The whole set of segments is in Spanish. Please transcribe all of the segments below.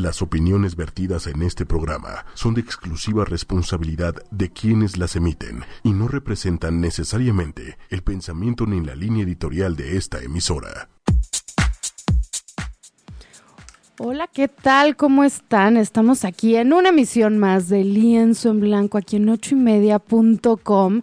Las opiniones vertidas en este programa son de exclusiva responsabilidad de quienes las emiten y no representan necesariamente el pensamiento ni la línea editorial de esta emisora. Hola, ¿qué tal? ¿Cómo están? Estamos aquí en una emisión más de Lienzo en Blanco aquí en ochoymedia.com.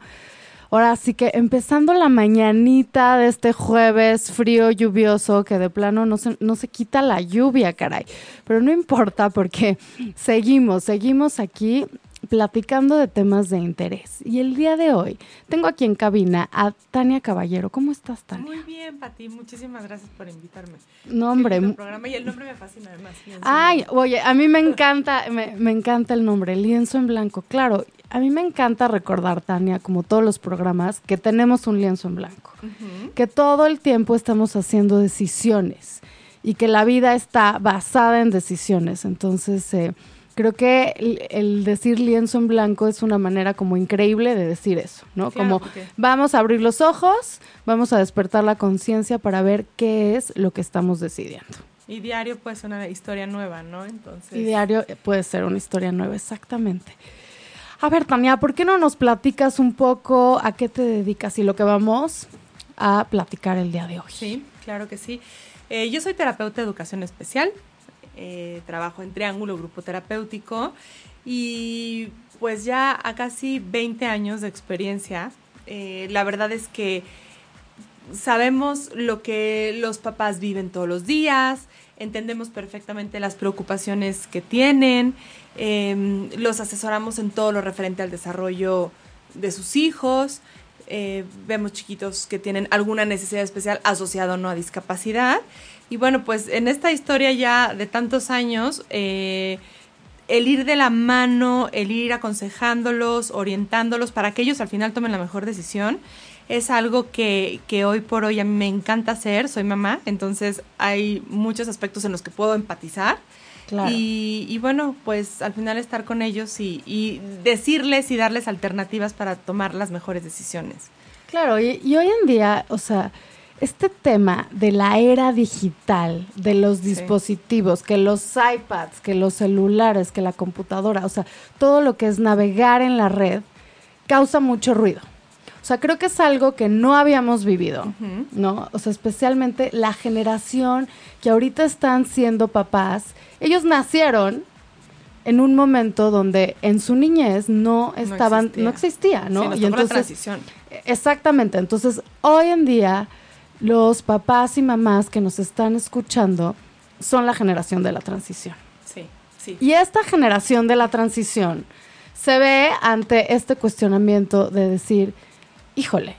Ahora sí que empezando la mañanita de este jueves frío, lluvioso, que de plano no se, no se quita la lluvia, caray. Pero no importa porque seguimos, seguimos aquí platicando de temas de interés. Y el día de hoy tengo aquí en cabina a Tania Caballero. ¿Cómo estás, Tania? Muy bien, Pati. Muchísimas gracias por invitarme. No, hombre. El programa y el nombre me fascina además. Ay, oye, a mí me encanta, me, me encanta el nombre, Lienzo en Blanco. Claro, a mí me encanta recordar, Tania, como todos los programas, que tenemos un lienzo en blanco, que todo el tiempo estamos haciendo decisiones y que la vida está basada en decisiones. Entonces, eh, creo que el, decir lienzo en blanco es una manera como increíble de decir eso, ¿no? como vamos a abrir los ojos, vamos a despertar la conciencia para ver qué es lo que estamos decidiendo. Y diario puede ser una historia nueva, ¿no? Entonces. Y diario puede ser una historia nueva, exactamente. A ver, Tania, ¿por qué no nos platicas un poco a qué te dedicas y lo que vamos a platicar el día de hoy? Sí, claro que sí. Eh, yo soy terapeuta de educación especial, eh, trabajo en Triángulo Grupo Terapéutico y pues ya a casi 20 años de experiencia, eh, la verdad es que sabemos lo que los papás viven todos los días, entendemos perfectamente las preocupaciones que tienen, Em, los asesoramos en todo lo referente al desarrollo de sus hijos. Eh, vemos chiquitos que tienen alguna necesidad especial asociada o no a discapacidad. Y bueno, pues en esta historia ya de tantos años, eh, el ir de la mano, el ir aconsejándolos, orientándolos para que ellos al final tomen la mejor decisión, es algo que, que, hoy por hoy a mí me encanta hacer. Soy mamá, entonces hay muchos aspectos en los que puedo empatizar. Y, bueno, pues al final estar con ellos y, decirles y darles alternativas para tomar las mejores decisiones. Claro, y, hoy en día, o sea, este tema de la era digital, de los dispositivos, que los iPads, que los celulares, que la computadora, o sea, todo lo que es navegar en la red, causa mucho ruido. O sea, creo que es algo que no habíamos vivido, ¿no? O sea, especialmente la generación que ahorita están siendo papás ellos nacieron en un momento donde en su niñez no estaban, no existía, ¿no? y entonces, la transición. Exactamente. Entonces, hoy en día, los papás y mamás que nos están escuchando son la generación de la transición. Sí, sí. Y esta generación de la transición se ve ante este cuestionamiento de decir, híjole,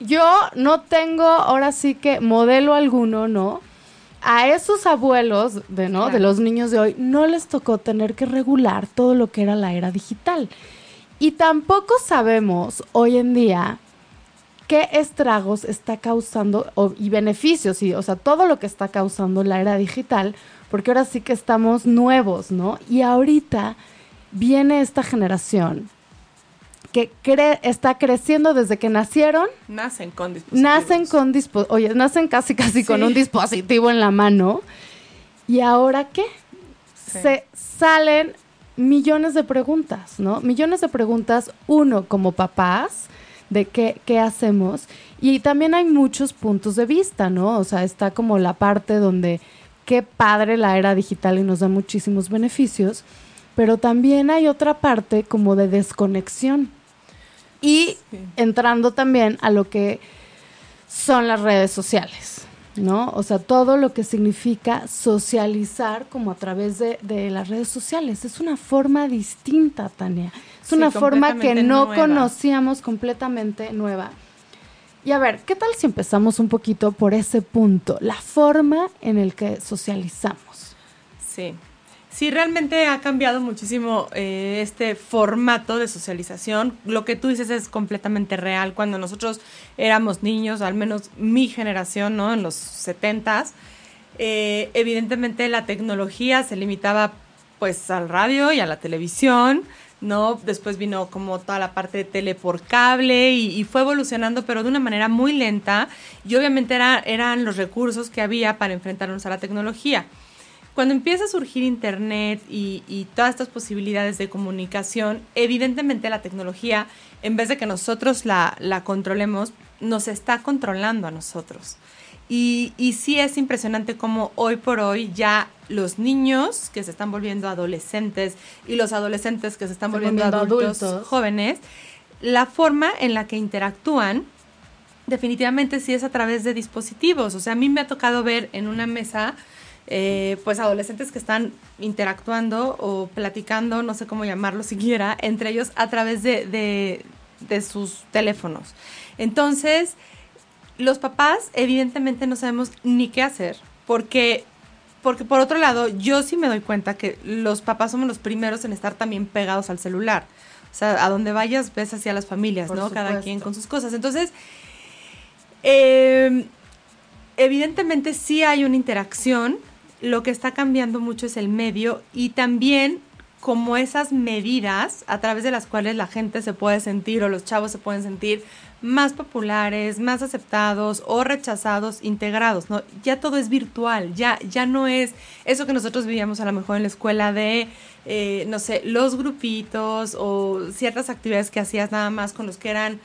yo no tengo ahora sí que modelo alguno, ¿no? a esos abuelos de, ¿no? de los niños de hoy no les tocó tener que regular todo lo que era la era digital. Y tampoco sabemos hoy en día qué estragos está causando y beneficios, y, o sea, todo lo que está causando la era digital, porque ahora sí que estamos nuevos, ¿no? Y ahorita viene esta generación que está creciendo desde que nacieron. Nacen con dispositivos. Nacen con dispositivos. Oye, nacen casi casi con un dispositivo en la mano. ¿Y ahora qué? Se salen millones de preguntas, ¿no? Millones de preguntas, uno como papás, de qué, qué hacemos. Y también hay muchos puntos de vista, ¿no? O sea, está como la parte donde qué padre la era digital y nos da muchísimos beneficios, pero también hay otra parte como de desconexión y entrando también a lo que son las redes sociales, ¿no? O sea, todo lo que significa socializar como a través de, las redes sociales. Es una forma distinta, Tania. Es una forma que no conocíamos completamente nueva. Y a ver, ¿qué tal si empezamos un poquito por ese punto? La forma en el que socializamos. Sí, Sí, realmente ha cambiado muchísimo eh, este formato de socialización. Lo que tú dices es completamente real. Cuando nosotros éramos niños, al menos mi generación, ¿no? En los setentas, eh, evidentemente la tecnología se limitaba pues al radio y a la televisión, ¿no? Después vino como toda la parte de tele por cable y, fue evolucionando, pero de una manera muy lenta. Y obviamente era, eran los recursos que había para enfrentarnos a la tecnología. cuando empieza a surgir Internet y, y, todas estas posibilidades de comunicación, evidentemente la tecnología, en vez de que nosotros la, la controlemos, nos está controlando a nosotros. Y, y, sí es impresionante cómo hoy por hoy ya los niños que se están volviendo adolescentes y los adolescentes que se están volviendo, adultos, jóvenes, la forma en la que interactúan definitivamente sí es a través de dispositivos. O sea, a mí me ha tocado ver en una mesa eh, pues adolescentes que están interactuando o platicando, no sé cómo llamarlo siquiera, entre ellos a través de, de, de sus teléfonos. Entonces, los papás evidentemente no sabemos ni qué hacer, porque porque por otro lado, yo sí me doy cuenta que los papás somos los primeros en estar también pegados al celular. O sea, a donde vayas ves hacia las familias, ¿no? Cada quien con sus cosas. Entonces, eh, evidentemente sí hay una interacción. Lo que está cambiando mucho es el medio y también como esas medidas a través de las cuales la gente se puede sentir o los chavos se pueden sentir más populares, más aceptados o rechazados, integrados, ¿no? Ya todo es virtual, ya, ya no es eso que nosotros vivíamos a lo mejor en la escuela de, eh, no sé, los grupitos o ciertas actividades que hacías nada más con los que eran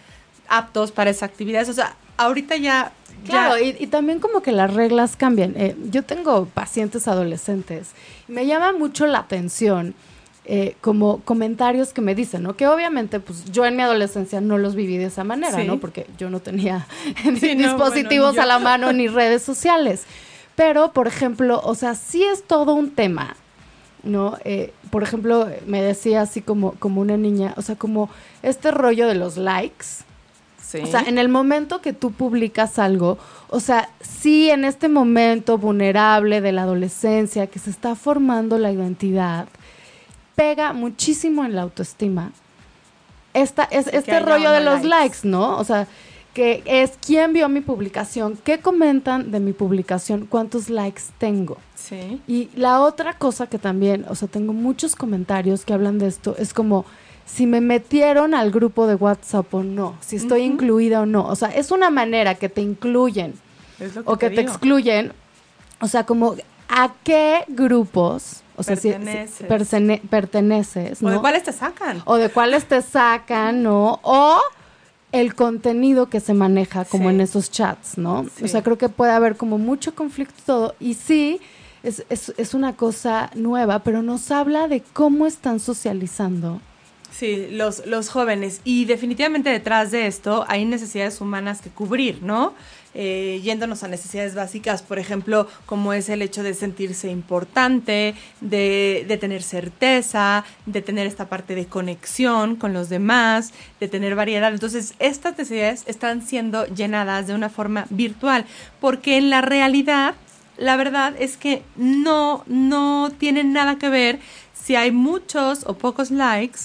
aptos para esas actividades. O sea, ahorita ya... Claro, y, también como que las reglas cambian. Eh, yo tengo pacientes adolescentes y me llama mucho la atención eh, como comentarios que me dicen, ¿no? Que obviamente, pues yo en mi adolescencia no los viví de esa manera, ¿no? Porque yo no tenía dispositivos a la mano ni redes sociales. Pero, por ejemplo, o sea, sí es todo un tema, ¿no? Eh, por ejemplo, me decía así como, como una niña, o sea, como este rollo de los likes. Sí. O sea, en el momento que tú publicas algo, o sea, sí en este momento vulnerable de la adolescencia, que se está formando la identidad, pega muchísimo en la autoestima. Esta, es, este rollo de los likes. ¿no? O sea, que es quién vio mi publicación, qué comentan de mi publicación, cuántos likes tengo. Sí. Y la otra cosa que también, o sea, tengo muchos comentarios que hablan de esto, es como si me metieron al grupo de WhatsApp o no, si estoy incluida o no. O sea, es una manera que te incluyen o que te excluyen. O sea, como a qué grupos o sea, perteneces. Si, perteneces, ¿no? O de cuáles te sacan. O de cuáles te sacan, ¿no? O el contenido que se maneja como en esos chats, ¿no? O sea, creo que puede haber como mucho conflicto todo. Y sí, es, es, es una cosa nueva, pero nos habla de cómo están socializando. Sí, los, los jóvenes. Y definitivamente detrás de esto hay necesidades humanas que cubrir, ¿no? eh, yéndonos a necesidades básicas, por ejemplo, como es el hecho de sentirse importante, de, de tener certeza, de tener esta parte de conexión con los demás, de tener variedad. Entonces, estas necesidades están siendo llenadas de una forma virtual, porque en la realidad, la verdad es que no, no tienen nada que ver si hay muchos o pocos likes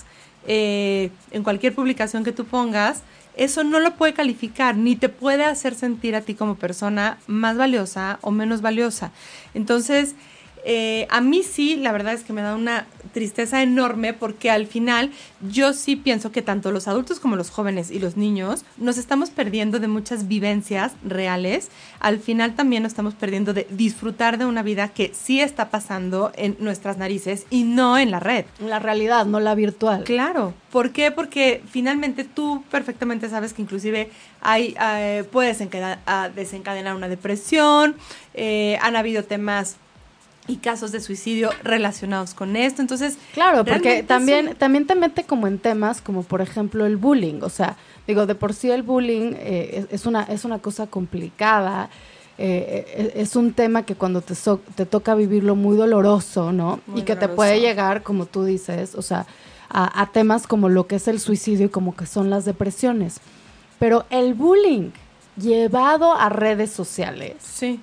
eh, en cualquier publicación que tú pongas, eso no lo puede calificar ni te puede hacer sentir a ti como persona más valiosa o menos valiosa. Entonces, eh, a mí sí, la verdad es que me da una tristeza enorme porque al final yo sí pienso que tanto los adultos como los jóvenes y los niños nos estamos perdiendo de muchas vivencias reales. Al final también nos estamos perdiendo de disfrutar de una vida que sí está pasando en nuestras narices y no en la red. La realidad, no la virtual. Claro. ¿Por qué? Porque finalmente tú perfectamente sabes que inclusive hay, eh, puedes desencadenar una depresión, eh, han habido temas y casos de suicidio relacionados con esto. Entonces, claro, porque también también te mete como en temas como por ejemplo el bullying, o sea, digo, de por sí el bullying eh, es, una es una cosa complicada. Eh, eh, es un tema que cuando te, te toca vivirlo muy doloroso, ¿no? y que te puede llegar, como tú dices, o sea, a, a temas como lo que es el suicidio y como que son las depresiones. Pero el bullying llevado a redes sociales. Sí.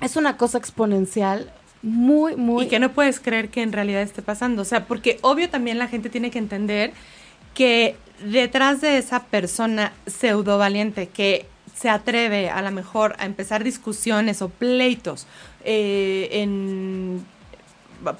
Es una cosa exponencial muy, muy... Y que no puedes creer que en realidad esté pasando. O sea, porque obvio también la gente tiene que entender que detrás de esa persona pseudo valiente que se atreve a lo mejor a empezar discusiones o pleitos eh, en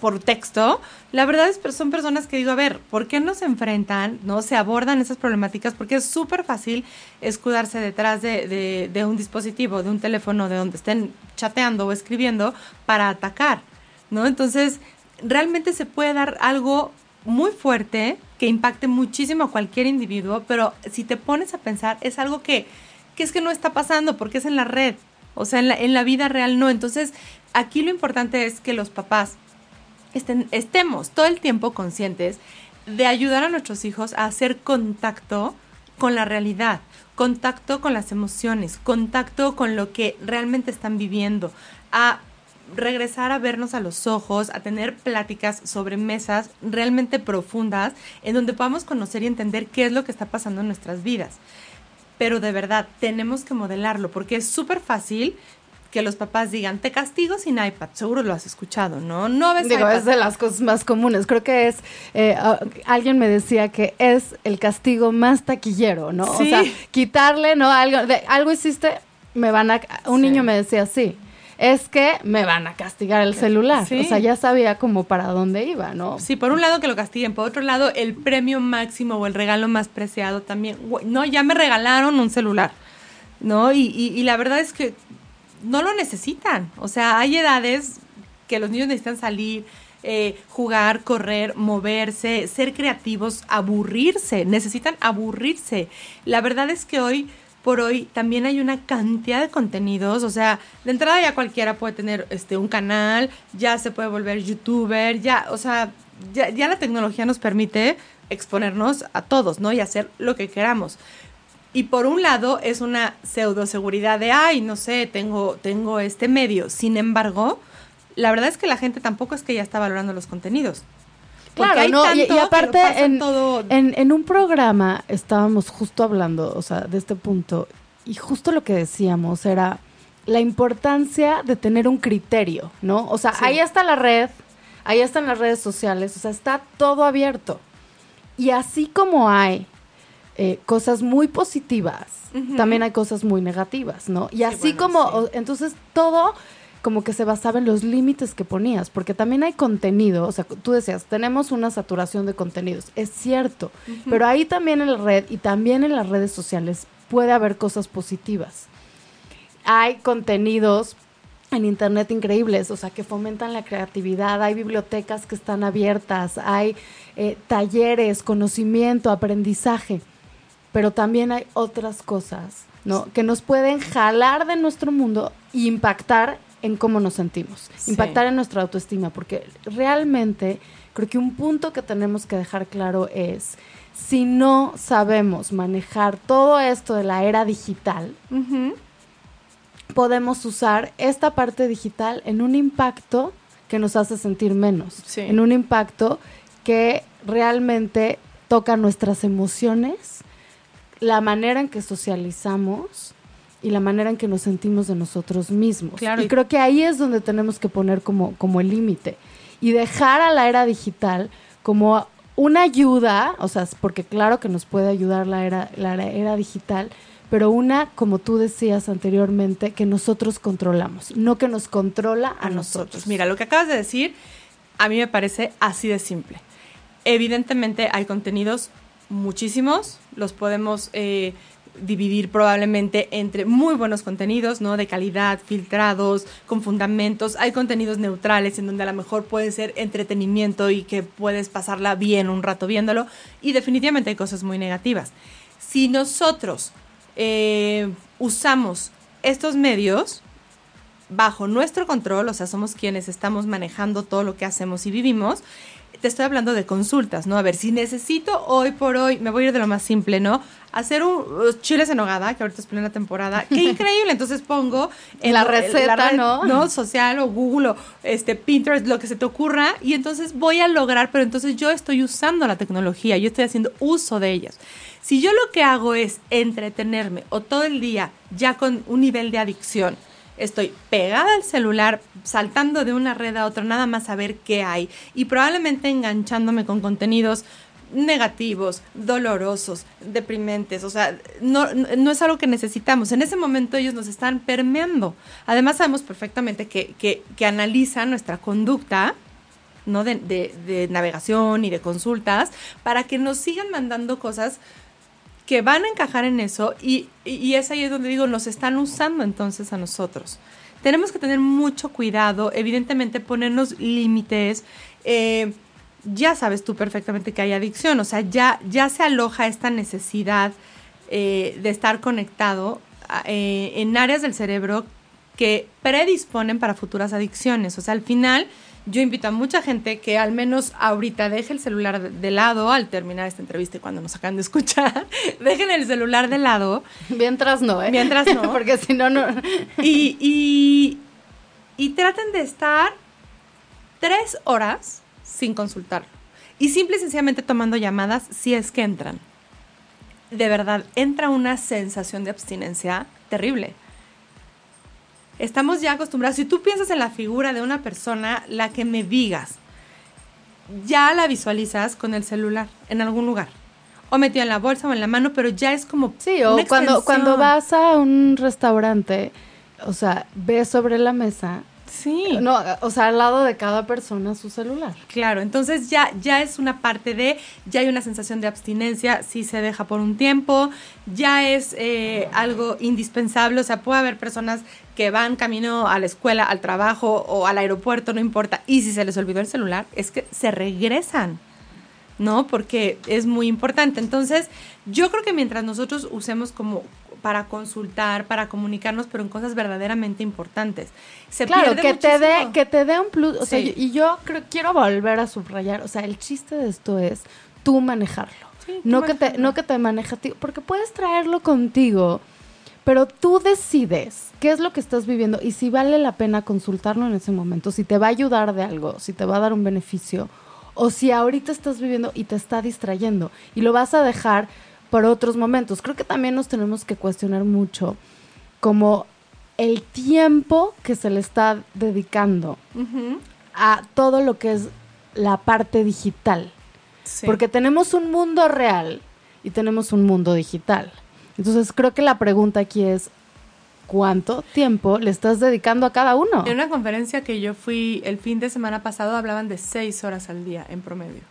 por texto, la verdad es que son personas que digo, a ver, ¿por qué no se enfrentan, no se abordan esas problemáticas? Porque es súper fácil escudarse detrás de, un dispositivo, de un teléfono, de donde estén chateando o escribiendo para atacar. ¿no? Entonces, realmente se puede dar algo muy fuerte que impacte muchísimo a cualquier individuo, pero si te pones a pensar, es algo que, que es que no está pasando porque es en la red, o sea, en la, en la vida real no. Entonces, aquí lo importante es que los papás estemos todo el tiempo conscientes de ayudar a nuestros hijos a hacer contacto con la realidad, contacto con las emociones, contacto con lo que realmente están viviendo, a regresar a vernos a los ojos, a tener pláticas sobre mesas realmente profundas en donde podamos conocer y entender qué es lo que está pasando en nuestras vidas. Pero de verdad, tenemos que modelarlo porque es súper fácil que los papás digan, te castigo sin iPad, seguro lo has escuchado, ¿no? No ves Digo, es de las cosas más comunes. Creo que es, eh, alguien me decía que es el castigo más taquillero, ¿no? O sea, quitarle, ¿no? Algo, de, algo hiciste, me van a, un niño me decía, sí, es que me van a castigar el celular. O sea, ya sabía como para dónde iba, ¿no? Sí, por un lado que lo castiguen, por otro lado el premio máximo o el regalo más preciado también. No, ya me regalaron un celular, ¿no? Y, y, la verdad es que no lo necesitan. O sea, hay edades que los niños necesitan salir, eh, jugar, correr, moverse, ser creativos, aburrirse, necesitan aburrirse. La verdad es que hoy por hoy también hay una cantidad de contenidos, o sea, de entrada ya cualquiera puede tener este un canal, ya se puede volver youtuber, ya, o sea, ya, ya la tecnología nos permite exponernos a todos, ¿no? Y hacer lo que queramos. Y por un lado es una pseudo seguridad de, ay, no sé, tengo, tengo este medio. Sin embargo, la verdad es que la gente tampoco es que ya está valorando los contenidos. Claro, no, y, aparte en, en, un programa estábamos justo hablando, o sea, de este punto, y justo lo que decíamos era la importancia de tener un criterio, ¿no? O sea, ahí está la red, ahí están las redes sociales, o sea, está todo abierto. Y así como hay eh, cosas muy positivas, también hay cosas muy negativas, ¿no? Y así como, entonces todo como que se basaba en los límites que ponías, porque también hay contenido, o sea, tú decías, tenemos una saturación de contenidos, es cierto, pero ahí también en la red y también en las redes sociales puede haber cosas positivas. Hay contenidos en internet increíbles, o sea, que fomentan la creatividad, hay bibliotecas que están abiertas, hay eh, talleres, conocimiento, aprendizaje, pero también hay otras cosas, ¿no? Que nos pueden jalar de nuestro mundo e impactar en cómo nos sentimos, impactar en nuestra autoestima, porque realmente creo que un punto que tenemos que dejar claro es, si no sabemos manejar todo esto de la era digital, podemos usar esta parte digital en un impacto que nos hace sentir menos, en un impacto que realmente toca nuestras emociones, la manera en que socializamos, y la manera en que nos sentimos de nosotros mismos. y creo que ahí es donde tenemos que poner como, como el límite y dejar a la era digital como una ayuda, o sea, porque claro que nos puede ayudar la era, la era digital, pero una, como tú decías anteriormente, que nosotros controlamos, no que nos controla a, nosotros. Mira, lo que acabas de decir a mí me parece así de simple. Evidentemente hay contenidos muchísimos, los podemos eh, dividir probablemente entre muy buenos contenidos, ¿no? De calidad, filtrados, con fundamentos. Hay contenidos neutrales en donde a lo mejor puede ser entretenimiento y que puedes pasarla bien un rato viéndolo. Y definitivamente hay cosas muy negativas. Si nosotros eh, usamos estos medios bajo nuestro control, o sea, somos quienes estamos manejando todo lo que hacemos y vivimos, te estoy hablando de consultas, ¿no? A ver, si necesito hoy por hoy, me voy a ir de lo más simple, ¿no? Hacer un chiles en hogada, que ahorita es plena temporada, qué increíble. Entonces pongo en la receta, ¿no? ¿no? Social o Google o este Pinterest, lo que se te ocurra, y entonces voy a lograr, pero entonces yo estoy usando la tecnología, yo estoy haciendo uso de ellas. Si yo lo que hago es entretenerme o todo el día ya con un nivel de adicción, estoy pegada al celular, saltando de una red a otra, nada más a ver qué hay y probablemente enganchándome con contenidos negativos, dolorosos, deprimentes, o sea, no, no, es algo que necesitamos. En ese momento ellos nos están permeando. Además sabemos perfectamente que, que, que analizan nuestra conducta, ¿no? De, navegación y de consultas, para que nos sigan mandando cosas que van a encajar en eso y, y, es ahí donde digo, nos están usando entonces a nosotros. tenemos que tener mucho cuidado, evidentemente ponernos límites. Eh, ya sabes tú perfectamente que hay adicción, o sea, ya, ya se aloja esta necesidad eh, de estar conectado eh, en áreas del cerebro que predisponen para futuras adicciones. O sea, al final yo invito a mucha gente que al menos ahorita deje el celular de, lado al terminar esta entrevista y cuando nos acaban de escuchar, dejen el celular de lado. Mientras no, ¿eh? Mientras no. Porque si no, no. Y, y, y traten de estar tres horas sin consultarlo. Y simple y sencillamente tomando llamadas si es que entran. De verdad, entra una sensación de abstinencia terrible. Estamos ya acostumbrados. Si tú piensas en la figura de una persona, la que me digas, ya la visualizas con el celular en algún lugar. O metido en la bolsa o en la mano, pero ya es como. Sí, o cuando, cuando vas a un restaurante, o sea, ves sobre la mesa Sí. No, o sea, al lado de cada persona su celular. Claro, entonces ya, ya es una parte de, ya hay una sensación de abstinencia si se deja por un tiempo, ya es eh, algo indispensable, o sea, puede haber personas que van camino a la escuela, al trabajo o al aeropuerto, no importa, y si se les olvidó el celular, es que se regresan. ¿no? Porque es muy importante. Entonces, yo creo que mientras nosotros usemos como para consultar, para comunicarnos, pero en cosas verdaderamente importantes. Se claro, que te dé que te dé un plus, o sea, y yo creo quiero volver a subrayar, o sea, el chiste de esto es tú manejarlo. no que te no que te maneja ti, porque puedes traerlo contigo, pero tú decides qué es lo que estás viviendo y si vale la pena consultarlo en ese momento, si te va a ayudar de algo, si te va a dar un beneficio o si ahorita estás viviendo y te está distrayendo y lo vas a dejar por otros momentos. Creo que también nos tenemos que cuestionar mucho como el tiempo que se le está dedicando a todo lo que es la parte digital. Porque tenemos un mundo real y tenemos un mundo digital. Entonces creo que la pregunta aquí es, ¿cuánto tiempo le estás dedicando a cada uno? En una conferencia que yo fui el fin de semana pasado hablaban de seis horas al día en promedio.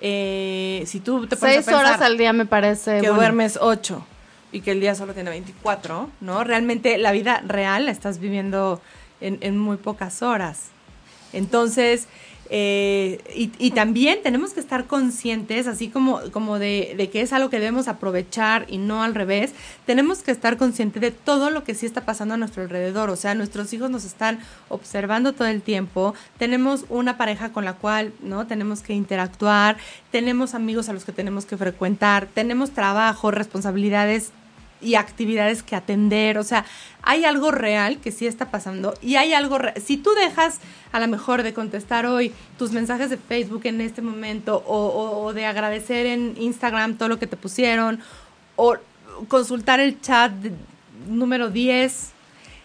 Eh, si tú te pones Seis horas al día me parece. Que duermes ocho y que el día solo tiene 24, ¿no? Realmente la vida real la estás viviendo en, en muy pocas horas. Entonces, eh, y, también tenemos que estar conscientes, así como, como de, que es algo que debemos aprovechar y no al revés, tenemos que estar conscientes de todo lo que sí está pasando a nuestro alrededor. O sea, nuestros hijos nos están observando todo el tiempo, tenemos una pareja con la cual no tenemos que interactuar, tenemos amigos a los que tenemos que frecuentar, tenemos trabajo, responsabilidades y actividades que atender. O sea, hay algo real que sí está pasando y hay algo, si tú dejas a lo mejor de contestar hoy tus mensajes de Facebook en este momento o, de agradecer en Instagram todo lo que te pusieron o consultar el chat número 10,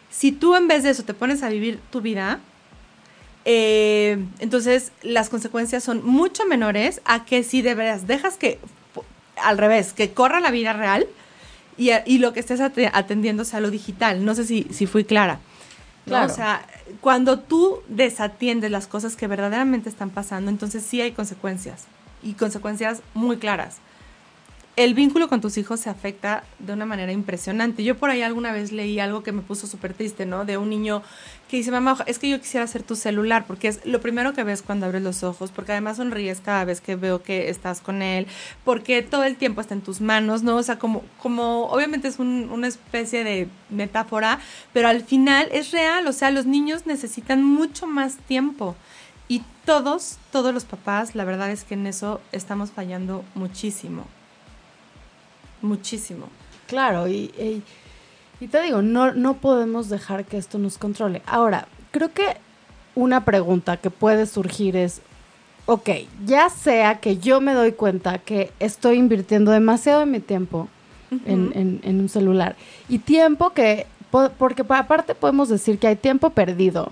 si tú en vez de eso te pones a vivir tu vida, eh, entonces las consecuencias son mucho menores a que si de veras dejas que, al revés, que corra la vida real, y, lo que estés atendiendo sea lo digital. No sé si, si fui clara. O sea, cuando tú desatiendes las cosas que verdaderamente están pasando, entonces sí hay consecuencias y consecuencias muy claras el vínculo con tus hijos se afecta de una manera impresionante. Yo por ahí alguna vez leí algo que me puso súper triste, ¿no? De un niño que dice, mamá, es que yo quisiera ser tu celular, porque es lo primero que ves cuando abres los ojos, porque además sonríes cada vez que veo que estás con él, porque todo el tiempo está en tus manos, ¿no? O sea, como, como obviamente es una especie de metáfora, pero al final es real, o sea, los niños necesitan mucho más tiempo. Y todos, todos los papás, la verdad es que en eso estamos fallando muchísimo muchísimo. Claro, y, y, te digo, no, no podemos dejar que esto nos controle. Ahora, creo que una pregunta que puede surgir es, ok, ya sea que yo me doy cuenta que estoy invirtiendo demasiado de mi tiempo en, en, un celular y tiempo que, porque aparte podemos decir que hay tiempo perdido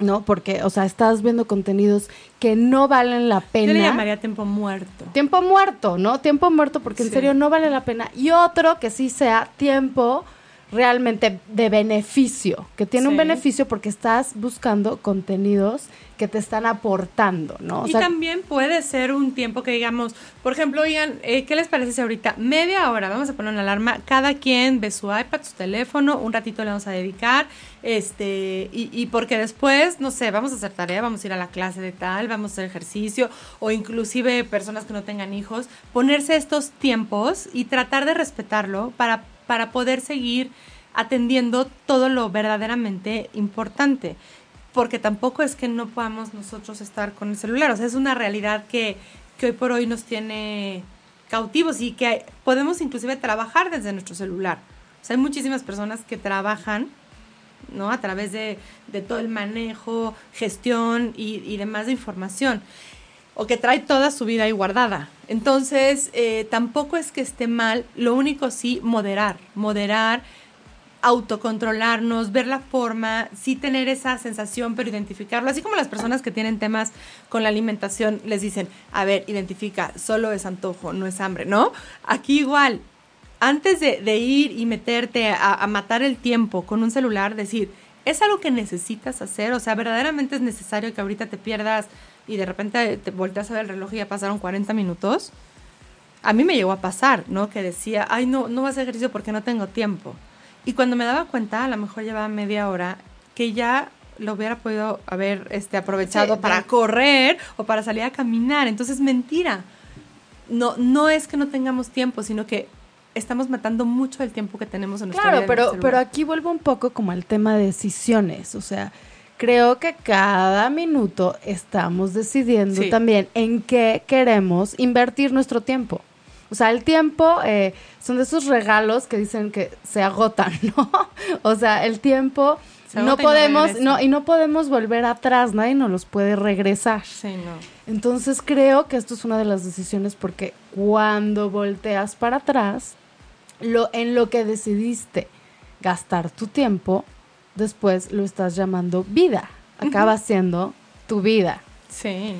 ¿no? Porque, o sea, estás viendo contenidos que no valen la pena. Yo le llamaría tiempo muerto. Tiempo muerto, ¿no? Tiempo muerto porque en serio no vale la pena. Y otro que sí sea tiempo realmente de beneficio, que tiene un beneficio porque estás buscando contenidos que te están aportando, ¿no? O y sea, también puede ser un tiempo que digamos, por ejemplo, oigan, eh, ¿qué les parece si ahorita media hora vamos a poner una alarma? Cada quien ve su iPad, su teléfono, un ratito le vamos a dedicar, este, y, y porque después, no sé, vamos a hacer tarea, vamos a ir a la clase de tal, vamos a hacer ejercicio, o inclusive personas que no tengan hijos, ponerse estos tiempos y tratar de respetarlo para, para poder seguir atendiendo todo lo verdaderamente importante porque tampoco es que no podamos nosotros estar con el celular, o sea, es una realidad que, que hoy por hoy nos tiene cautivos y que podemos inclusive trabajar desde nuestro celular. O sea, hay muchísimas personas que trabajan, ¿no? A través de, de todo el manejo, gestión y, y demás de información o que trae toda su vida ahí guardada. Entonces, eh, tampoco es que esté mal, lo único sí, moderar, moderar, autocontrolarnos, ver la forma, sí tener esa sensación, pero identificarlo. Así como las personas que tienen temas con la alimentación les dicen, a ver, identifica, solo es antojo, no es hambre, ¿no? Aquí igual, antes de, ir y meterte a, a matar el tiempo con un celular, decir, ¿es algo que necesitas hacer? O sea, verdaderamente es necesario que ahorita te pierdas y de repente te volteas a ver el reloj y ya pasaron 40 minutos. A mí me llegó a pasar, ¿no? Que decía, ay, no, no voy a hacer ejercicio porque no tengo tiempo. Y cuando me daba cuenta, a lo mejor llevaba media hora, que ya lo hubiera podido haber este, aprovechado Sí, para de- correr o para salir a caminar. Entonces, mentira. No, no es que no tengamos tiempo, sino que estamos matando mucho el tiempo que tenemos en nuestra Claro, vida el pero, pero aquí vuelvo un poco como al tema de decisiones. O sea, creo que cada minuto estamos decidiendo Sí. también en qué queremos invertir nuestro tiempo. O sea, el tiempo eh, son de esos regalos que dicen que se agotan, ¿no? O sea, el tiempo Se no agota y no podemos, no, y no podemos volver atrás, nadie nos los puede regresar. Sí, no. Entonces creo que esto es una de las decisiones porque cuando volteas para atrás, lo, en lo que decidiste gastar tu tiempo, después lo estás llamando vida. Acaba siendo tu vida. Sí.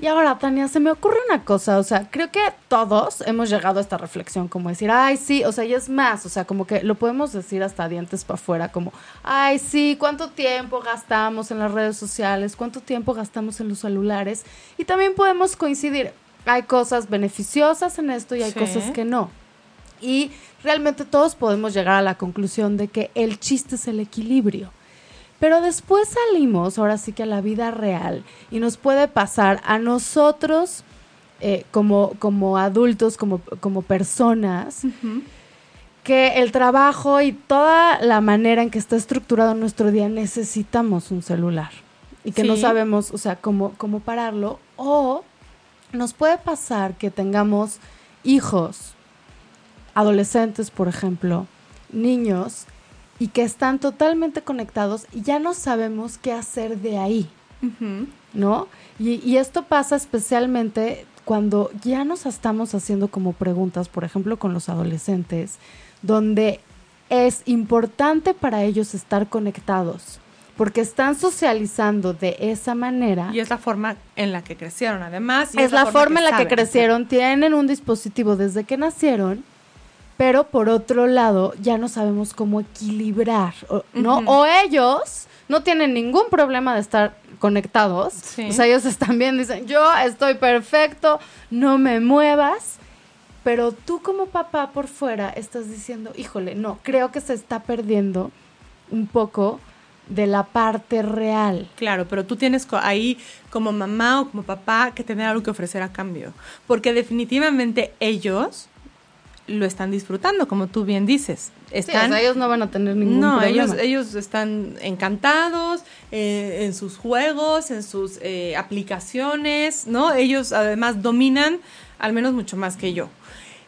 Y ahora, Tania, se me ocurre una cosa, o sea, creo que todos hemos llegado a esta reflexión, como decir, ay, sí, o sea, y es más, o sea, como que lo podemos decir hasta dientes para afuera, como, ay, sí, ¿cuánto tiempo gastamos en las redes sociales? ¿Cuánto tiempo gastamos en los celulares? Y también podemos coincidir, hay cosas beneficiosas en esto y hay Sí. cosas que no. Y realmente todos podemos llegar a la conclusión de que el chiste es el equilibrio. Pero después salimos, ahora sí que a la vida real, y nos puede pasar a nosotros eh, como, como adultos, como, como personas, que el trabajo y toda la manera en que está estructurado nuestro día necesitamos un celular. Y que no sabemos, o sea, cómo, cómo pararlo. O nos puede pasar que tengamos hijos, adolescentes, por ejemplo, niños, y que están totalmente conectados y ya no sabemos qué hacer de ahí. ¿no? Y, y esto pasa especialmente cuando ya nos estamos haciendo como preguntas, por ejemplo, con los adolescentes, donde es importante para ellos estar conectados, porque están socializando de esa manera. Y es la forma en la que crecieron, además. y es la forma en la que crecieron, tienen un dispositivo desde que nacieron, pero por otro lado ya no sabemos cómo equilibrar, ¿no? O ellos no tienen ningún problema de estar conectados, Sí. o sea, ellos están bien, dicen, yo estoy perfecto, no me muevas, pero tú como papá por fuera estás diciendo, híjole, no, creo que se está perdiendo un poco de la parte real. Claro, pero tú tienes ahí como mamá o como papá que tener algo que ofrecer a cambio. Porque definitivamente ellos lo están disfrutando, como tú bien dices. Sí, Están, o sea, ellos no van a tener ningún no, problema. ellos, ellos están encantados eh, en sus juegos, en sus eh, aplicaciones, ¿no? Ellos además dominan al menos mucho más que yo.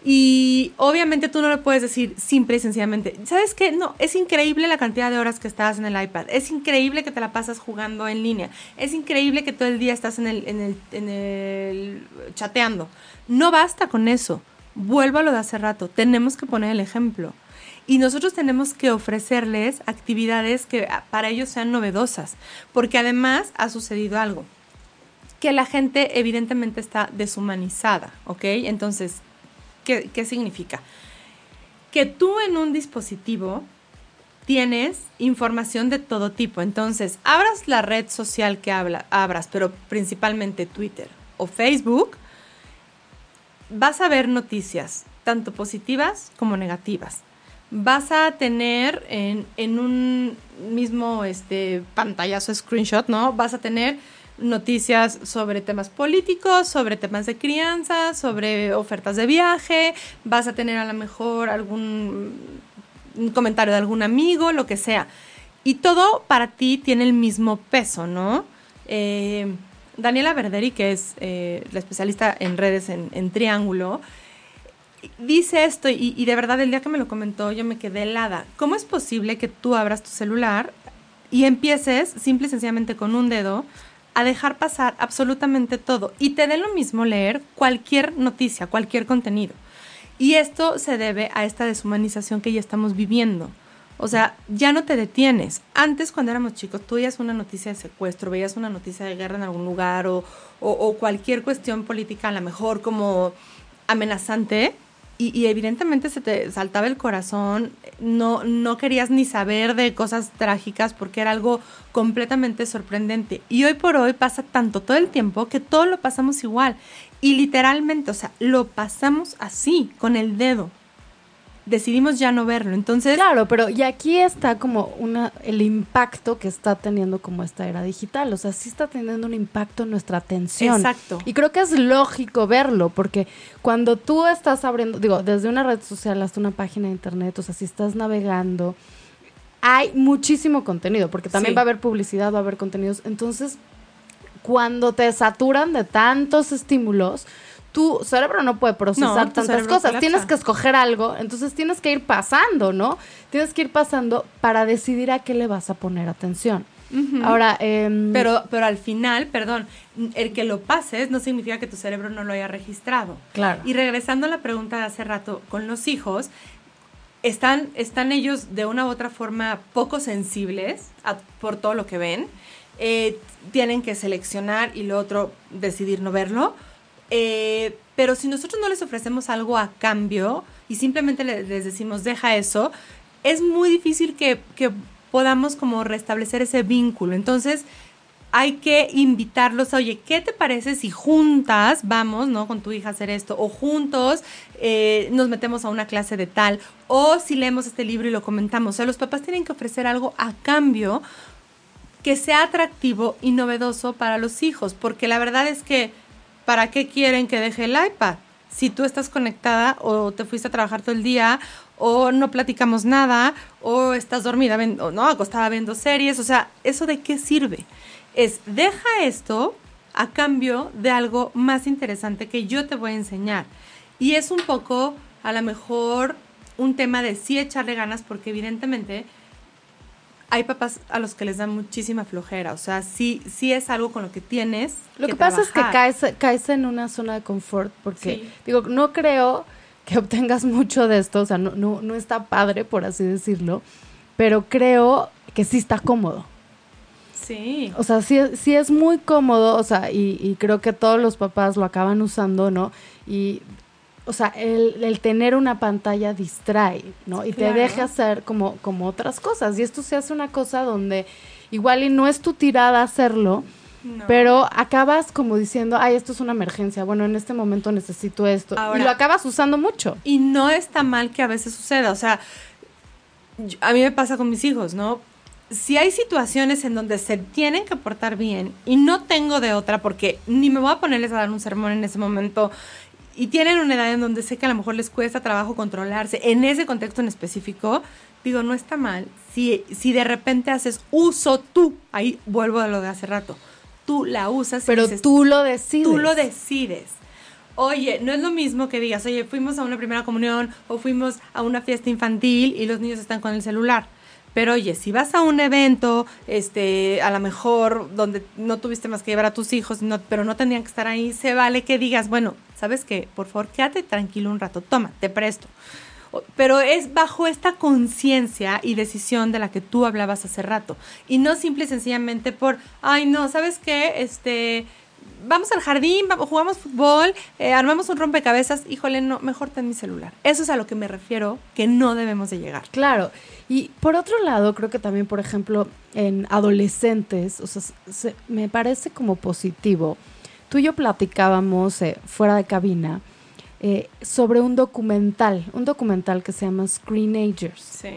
Y obviamente tú no le puedes decir simple y sencillamente, ¿sabes qué? No, es increíble la cantidad de horas que estás en el iPad, es increíble que te la pasas jugando en línea, es increíble que todo el día estás en el, en el, en el chateando. No basta con eso. Vuelvo a lo de hace rato, tenemos que poner el ejemplo. Y nosotros tenemos que ofrecerles actividades que ah, para ellos sean novedosas, porque además ha sucedido algo, que la gente evidentemente está deshumanizada, ¿ok? Entonces, ¿qué, qué significa? Que tú en un dispositivo tienes información de todo tipo. Entonces, abras la red social que habla, abras, pero principalmente Twitter o Facebook, vas a ver noticias, tanto positivas como negativas. Vas a tener en, en un mismo este, pantallazo screenshot, ¿no? Vas a tener noticias sobre temas políticos, sobre temas de crianza, sobre ofertas de viaje, vas a tener a lo mejor algún comentario de algún amigo, lo que sea. Y todo para ti tiene el mismo peso, ¿no? Eh, Daniela Verderi, que es eh, la especialista en redes en, Triángulo, dice esto y, y, de verdad el día que me lo comentó yo me quedé helada. ¿Cómo es posible que tú abras tu celular y empieces simple y sencillamente con un dedo a dejar pasar absolutamente todo y te dé lo mismo leer cualquier noticia, cualquier contenido. Y esto se debe a esta deshumanización que ya estamos viviendo. O sea, ya no te detienes. Antes, cuando éramos chicos, tú veías una noticia de secuestro, veías una noticia de guerra en algún lugar o, o cualquier cuestión política, a lo mejor como amenazante, y, evidentemente se te saltaba el corazón, no, no querías ni saber de cosas trágicas porque era algo completamente sorprendente. Y hoy por hoy pasa tanto todo el tiempo que todo lo pasamos igual. Y literalmente, o sea, lo pasamos así, con el dedo decidimos ya no verlo. Entonces. Claro, pero y aquí está como una, el impacto que está teniendo como esta era digital. O sea, sí está teniendo un impacto en nuestra atención. Exacto. Y creo que es lógico verlo, porque cuando tú estás abriendo, digo, desde una red social hasta una página de internet, o sea, si estás navegando, hay muchísimo contenido, porque también va a haber publicidad, va a haber contenidos. Entonces, cuando te saturan de tantos estímulos, tu cerebro no puede procesar tantas cosas. Tienes que escoger algo, entonces tienes que ir pasando, ¿no? Tienes que ir pasando para decidir a qué le vas a poner atención. Ahora, em, pero, pero al final, perdón, el que lo pases no significa que tu cerebro no lo haya registrado. Claro. Y regresando a la pregunta de hace rato con los hijos, están, están ellos de una u otra forma poco sensibles por todo lo que ven. Eh, tienen que seleccionar y lo otro decidir no verlo eh, pero si nosotros no les ofrecemos algo a cambio y simplemente les, decimos, deja eso, es muy difícil que, que podamos como restablecer ese vínculo. Entonces, hay que invitarlos a, oye, ¿qué te parece si juntas vamos, ¿no? Con tu hija a hacer esto, o juntos eh, nos metemos a una clase de tal, o si leemos este libro y lo comentamos. O sea, los papás tienen que ofrecer algo a cambio que sea atractivo y novedoso para los hijos, porque la verdad es que ¿para qué quieren que deje el iPad? Si tú estás conectada o te fuiste a trabajar todo el día o no platicamos nada o estás dormida o no acostada viendo series, o sea, ¿eso de qué sirve? Es deja esto a cambio de algo más interesante que yo te voy a enseñar. Y es un poco, a lo mejor, un tema de sí echarle ganas porque evidentemente hay papás a los que les da muchísima flojera. O sea, sí, sí es algo con lo que tienes. Lo que, pasa es que caes, caes en una zona de confort, porque, digo, no creo que obtengas mucho de esto, o sea, no, no, no está padre, por así decirlo, pero creo que sí está cómodo. Sí. O sea, sí, sí es muy cómodo, o sea, y, y creo que todos los papás lo acaban usando, ¿no? Y o sea, el, tener una pantalla distrae, ¿no? Y te deja hacer como, como otras cosas. Y esto se hace una cosa donde igual y no es tu tirada hacerlo, pero acabas como diciendo, ay, esto es una emergencia, bueno, en este momento necesito esto. y lo acabas usando mucho. Y no está mal que a veces suceda, o sea, a mí me pasa con mis hijos, ¿no? Si hay situaciones en donde se tienen que portar bien y no tengo de otra porque ni me voy a ponerles a dar un sermón en ese momento y tienen una edad en donde sé que a lo mejor les cuesta trabajo controlarse, en ese contexto en específico, digo, no está mal. Si, si de repente haces uso tú, ahí vuelvo a lo de hace rato, tú la usas. Pero tú lo decides. Tú lo decides. Oye, no es lo mismo que digas, oye, fuimos a una primera comunión o fuimos a una fiesta infantil y los niños están con el celular. Pero oye, si vas a un evento, este, a lo mejor donde no tuviste más que llevar a tus hijos, no, pero no tendrían que estar ahí, se vale que digas, bueno, ¿sabes qué? Por favor, quédate tranquilo un rato, toma, te presto. Pero es bajo esta conciencia y decisión de la que tú hablabas hace rato. Y no simple y sencillamente por, ay, no, ¿sabes qué? Este, vamos al jardín, vamos, jugamos fútbol, eh, armamos un rompecabezas, híjole, no, mejor ten mi celular. Eso es a lo que me refiero, que no debemos de llegar. Claro. Y por otro lado, creo que también, por ejemplo, en adolescentes, o sea, me parece como positivo. Tú y yo platicábamos eh, fuera de cabina eh, sobre un documental, un documental que se llama Screenagers. Sí.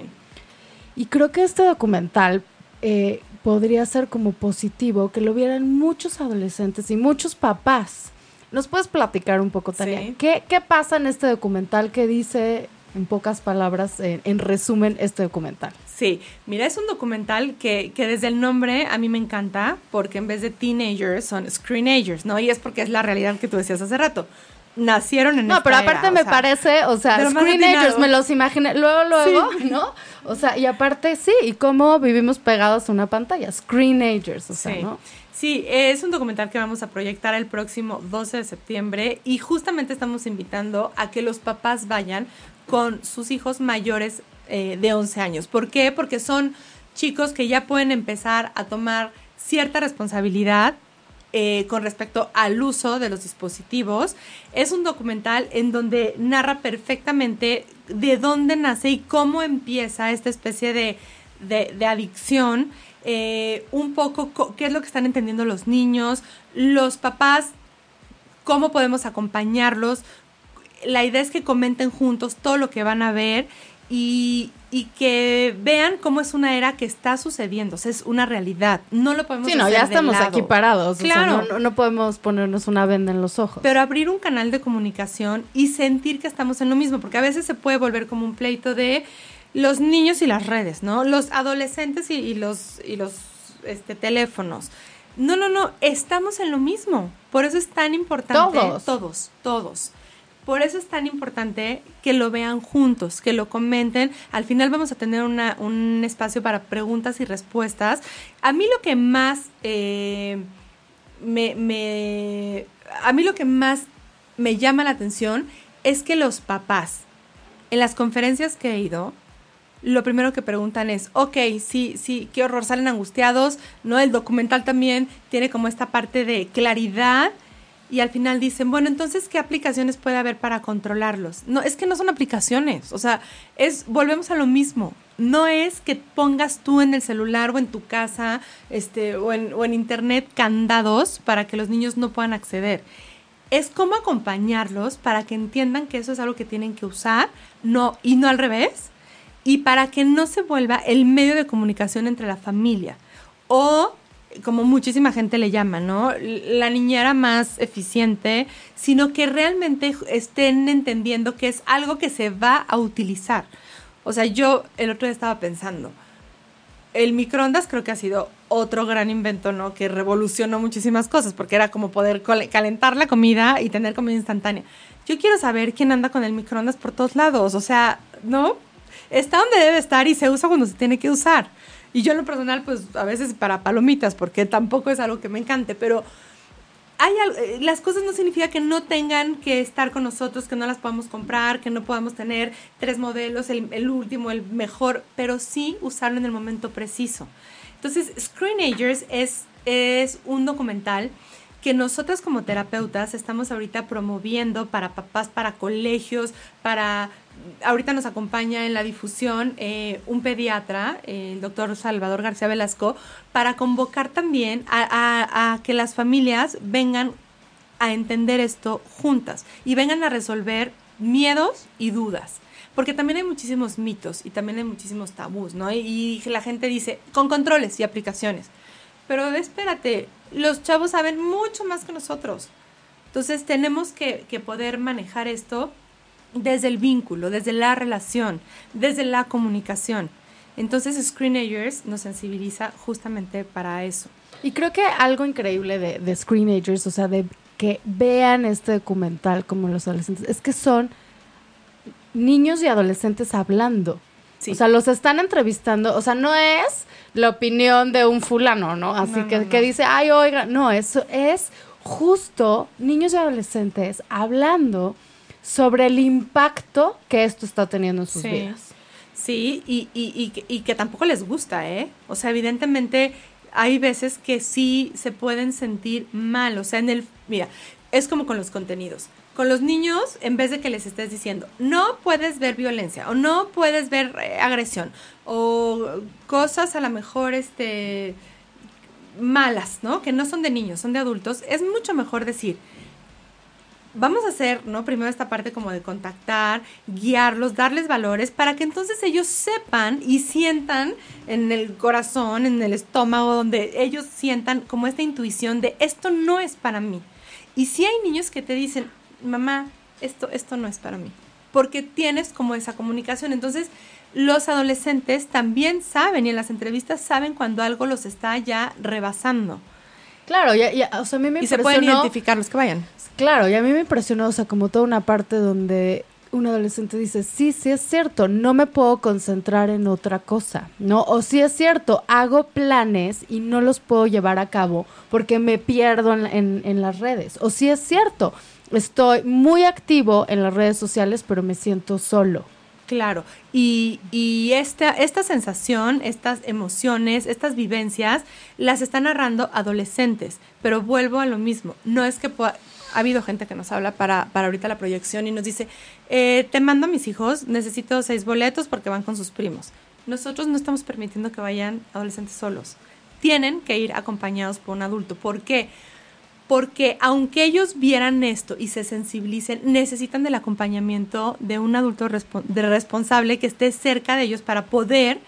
Y creo que este documental eh, podría ser como positivo que lo vieran muchos adolescentes y muchos papás. ¿Nos puedes platicar un poco, Tania? ¿Qué, ¿Qué, pasa en este documental que dice, en pocas palabras, en, resumen, este documental? Sí, mira, es un documental que, que, desde el nombre a mí me encanta, porque en vez de teenagers son screenagers, ¿no? Y es porque es la realidad que tú decías hace rato nacieron en No, pero aparte me parece, o sea, screenagers me los imaginé luego, luego, ¿no? O sea, y aparte sí, y cómo vivimos pegados a una pantalla, screenagers, o sea, ¿no? Sí, es un documental que vamos a proyectar el próximo 12 de septiembre y justamente estamos invitando a que los papás vayan con sus hijos mayores eh, de 11 años. ¿Por qué? Porque son chicos que ya pueden empezar a tomar cierta responsabilidad eh, con respecto al uso de los dispositivos. Es un documental en donde narra perfectamente de dónde nace y cómo empieza esta especie de, de, adicción. Eh, un poco qué es lo que están entendiendo los niños, los papás, cómo podemos acompañarlos. La idea es que comenten juntos todo lo que van a ver y, y que vean cómo es una era que está sucediendo, es una realidad, no lo podemos Sí, no, ya estamos aquí parados, claro. no, podemos ponernos una venda en los ojos. Pero abrir un canal de comunicación y sentir que estamos en lo mismo, porque a veces se puede volver como un pleito de los niños y las redes, ¿no? Los adolescentes y, los, y los este, teléfonos. No, no, no, estamos en lo mismo. Por eso es tan importante. Todos. Todos, todos. Por eso es tan importante que lo vean juntos, que lo comenten. Al final vamos a tener un espacio para preguntas y respuestas. A mí lo que más eh, me, a mí lo que más me llama la atención es que los papás, en las conferencias que he ido, lo primero que preguntan es, ok, sí, sí, qué horror, salen angustiados, ¿no? El documental también tiene como esta parte de claridad y al final dicen, bueno, entonces, ¿qué aplicaciones puede haber para controlarlos? No, es que no son aplicaciones, o sea, es, volvemos a lo mismo. No es que pongas tú en el celular o en tu casa este, o, en, o en internet candados para que los niños no puedan acceder. Es cómo acompañarlos para que entiendan que eso es algo que tienen que usar no, y no al revés, y para que no se vuelva el medio de comunicación entre la familia. O como muchísima gente le llama, ¿no? La niñera más eficiente, sino que realmente estén entendiendo que es algo que se va a utilizar. O sea, yo el otro día estaba pensando, el microondas creo que ha sido otro gran invento, ¿no? Que revolucionó muchísimas cosas, porque era como poder calentar la comida y tener comida instantánea. Yo quiero saber quién anda con el microondas por todos lados, o sea, ¿no? Está donde debe estar y se usa cuando se tiene que usar. Y yo en lo personal, pues a veces para palomitas, porque tampoco es algo que me encante, pero hay eh, las cosas no significa que no tengan que estar con nosotros, que no las podamos comprar, que no podamos tener tres modelos, el, el último, el mejor, pero sí usarlo en el momento preciso. Entonces, Screenagers es, es un documental que nosotras como terapeutas estamos ahorita promoviendo para papás, para colegios, para ahorita nos acompaña en la difusión eh, un pediatra, el doctor Salvador García Velasco, para convocar también a, que las familias vengan a entender esto juntas y vengan a resolver miedos y dudas. Porque también hay muchísimos mitos y también hay muchísimos tabús, ¿no? Y, la gente dice, con controles y aplicaciones. Pero espérate, los chavos saben mucho más que nosotros. Entonces tenemos que, que poder manejar esto desde el vínculo, desde la relación, desde la comunicación. Entonces Screenagers nos sensibiliza justamente para eso. Y creo que algo increíble de, de Screenagers, o sea, de que vean este documental como los adolescentes, es que son niños y adolescentes hablando. O sea, los están entrevistando, o sea, no es la opinión de un fulano, ¿no? Así que, que dice, ay, oiga, no, eso es justo niños y adolescentes hablando sobre el impacto que esto está teniendo en sus vidas. Sí, y, y, y, y, que tampoco les gusta, ¿eh? O sea, evidentemente hay veces que sí se pueden sentir mal, o sea, en el, mira, es como con los contenidos. Con los niños, en vez de que les estés diciendo, no puedes ver violencia o no puedes ver eh, agresión o cosas a lo mejor este malas, ¿no? Que no son de niños, son de adultos, es mucho mejor decir, vamos a hacer, ¿no? Primero esta parte como de contactar, guiarlos, darles valores para que entonces ellos sepan y sientan en el corazón, en el estómago, donde ellos sientan como esta intuición de esto no es para mí. Y si hay niños que te dicen, mamá, esto, esto no es para mí, porque tienes como esa comunicación. Entonces, los adolescentes también saben y en las entrevistas saben cuando algo los está ya rebasando. Claro, ya, ya, o sea, a mí me y se pueden identificar los que vayan. Claro, y a mí me impresionó, o sea, como toda una parte donde un adolescente dice, sí, sí es cierto, no me puedo concentrar en otra cosa, ¿no? O sí es cierto, hago planes y no los puedo llevar a cabo porque me pierdo en, en las redes. O sí es cierto, estoy muy activo en las redes sociales, pero me siento solo. Claro, y, y esta, esta sensación, estas emociones, estas vivencias, las están narrando adolescentes, pero vuelvo a lo mismo, no es que pueda, ha habido gente que nos habla para, para ahorita la proyección y nos dice, eh, te mando a mis hijos, necesito seis boletos porque van con sus primos. Nosotros no estamos permitiendo que vayan adolescentes solos, tienen que ir acompañados por un adulto. ¿Por qué? Aunque ellos vieran esto y se sensibilicen, necesitan del acompañamiento de un adulto responsable que esté cerca de ellos para poder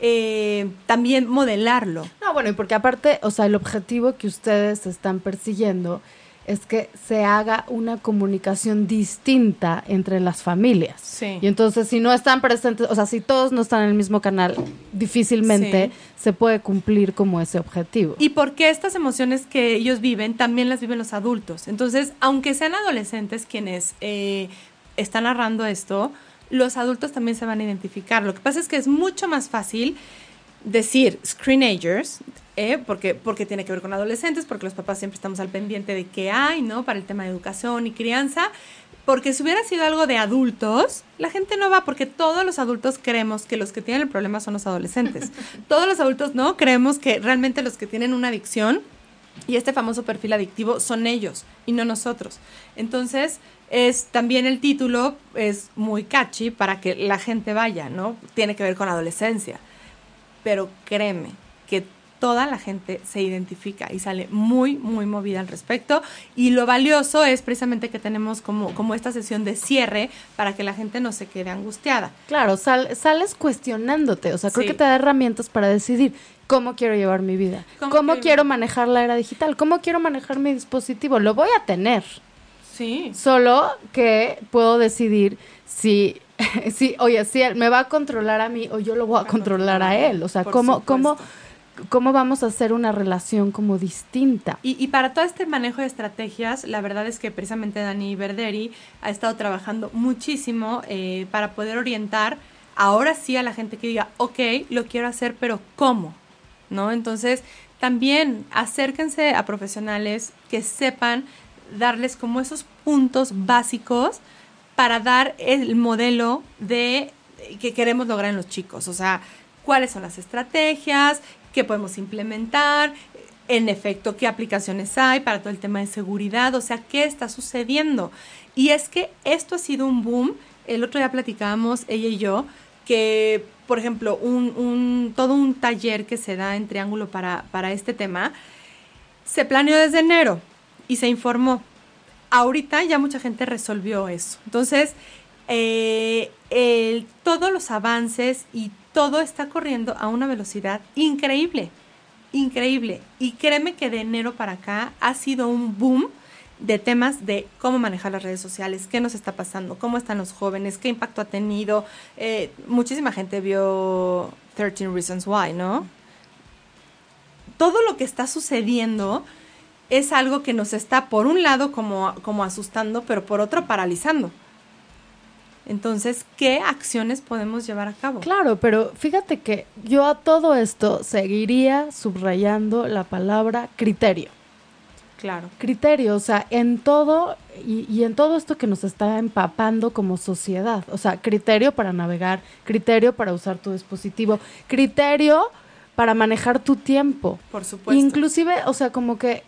eh, también modelarlo. No, bueno, y porque aparte, o sea, el objetivo que ustedes están persiguiendo es que se haga una comunicación distinta entre las familias. Sí. Y entonces, si no están presentes, o sea, si todos no están en el mismo canal, difícilmente se puede cumplir como ese objetivo. Y porque estas emociones que ellos viven, también las viven los adultos. Entonces, aunque sean adolescentes quienes eh, están narrando esto, los adultos también se van a identificar. Lo que pasa es que es mucho más fácil decir screenagers, ¿eh? porque, porque tiene que ver con adolescentes, porque los papás siempre estamos al pendiente de qué hay, ¿no? Para el tema de educación y crianza. Porque si hubiera sido algo de adultos, la gente no va, porque todos los adultos creemos que los que tienen el problema son los adolescentes. todos los adultos no creemos que realmente los que tienen una adicción y este famoso perfil adictivo son ellos y no nosotros. Entonces, es también el título es muy catchy para que la gente vaya, ¿no? Tiene que ver con adolescencia. Pero créeme que toda la gente se identifica y sale muy, muy movida al respecto. Y lo valioso es precisamente que tenemos como, como esta sesión de cierre para que la gente no se quede angustiada. Claro, sales cuestionándote, o sea, creo que te da herramientas para decidir cómo quiero llevar mi vida, cómo, quiero manejar la era digital, cómo quiero manejar mi dispositivo. Lo voy a tener. Sí. Solo que puedo decidir si si, oye, si él me va a controlar a mí o yo lo voy a controlar a él. O sea, cómo, cómo, cómo vamos a hacer una relación como distinta. Y, para todo este manejo de estrategias, la verdad es que precisamente Dani Verderi ha estado trabajando muchísimo eh, para poder orientar ahora sí a la gente que diga, ok, lo quiero hacer, pero ¿cómo? ¿No? Entonces, también acérquense a profesionales que sepan darles como esos puntos básicos para dar el modelo de que queremos lograr en los chicos. O sea, cuáles son las estrategias, qué podemos implementar, en efecto, qué aplicaciones hay para todo el tema de seguridad, o sea, qué está sucediendo. Y es que esto ha sido un boom. El otro día platicábamos, ella y yo, que, por ejemplo, un, todo un taller que se da en Triángulo para, para este tema, se planeó desde enero y se informó. Ahorita ya mucha gente resolvió eso. Entonces, eh, todos los avances y todo está corriendo a una velocidad increíble, increíble. Y créeme que de enero para acá ha sido un boom de temas de cómo manejar las redes sociales, qué nos está pasando, cómo están los jóvenes, qué impacto ha tenido. Eh, muchísima gente vio 13 Reasons Why, ¿no? Todo lo que está sucediendo es algo que nos está, por un lado, como, como asustando, pero por otro, paralizando. Entonces, ¿qué acciones podemos llevar a cabo? Claro, pero fíjate que yo a todo esto seguiría subrayando la palabra criterio. Claro. Criterio, o sea, en todo y, y, en todo esto que nos está empapando como sociedad. O sea, criterio para navegar, criterio para usar tu dispositivo, criterio para manejar tu tiempo. Por supuesto. Inclusive, o sea, como que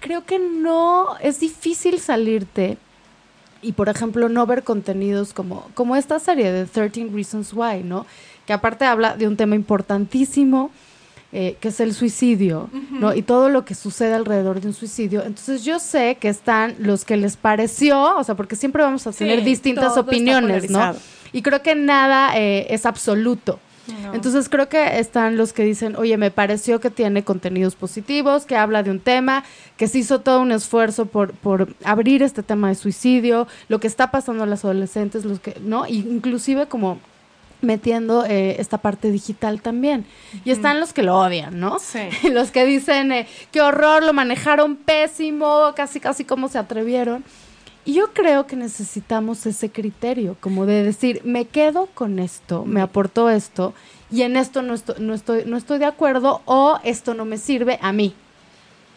creo que no es difícil salirte y, por ejemplo, no ver contenidos como, como esta serie de 13 Reasons Why, ¿no? Que aparte habla de un tema importantísimo, eh, que es el suicidio, ¿no? Y todo lo que sucede alrededor de un suicidio. Entonces yo sé que están los que les pareció, o sea, porque siempre vamos a tener Sí, distintas opiniones, ¿no? Y creo que nada eh, es absoluto. No. Entonces creo que están los que dicen, oye, me pareció que tiene contenidos positivos, que habla de un tema, que se hizo todo un esfuerzo por, por abrir este tema de suicidio, lo que está pasando a las adolescentes, los que, ¿no? Inclusive como metiendo eh, esta parte digital también. Y están los que lo odian, ¿no? Sí. los que dicen, eh, qué horror, lo manejaron pésimo, casi, casi como se atrevieron. Yo creo que necesitamos ese criterio, como de decir, me quedo con esto, me aportó esto, y en esto no estoy, no estoy, no estoy de acuerdo, o esto no me sirve a mí.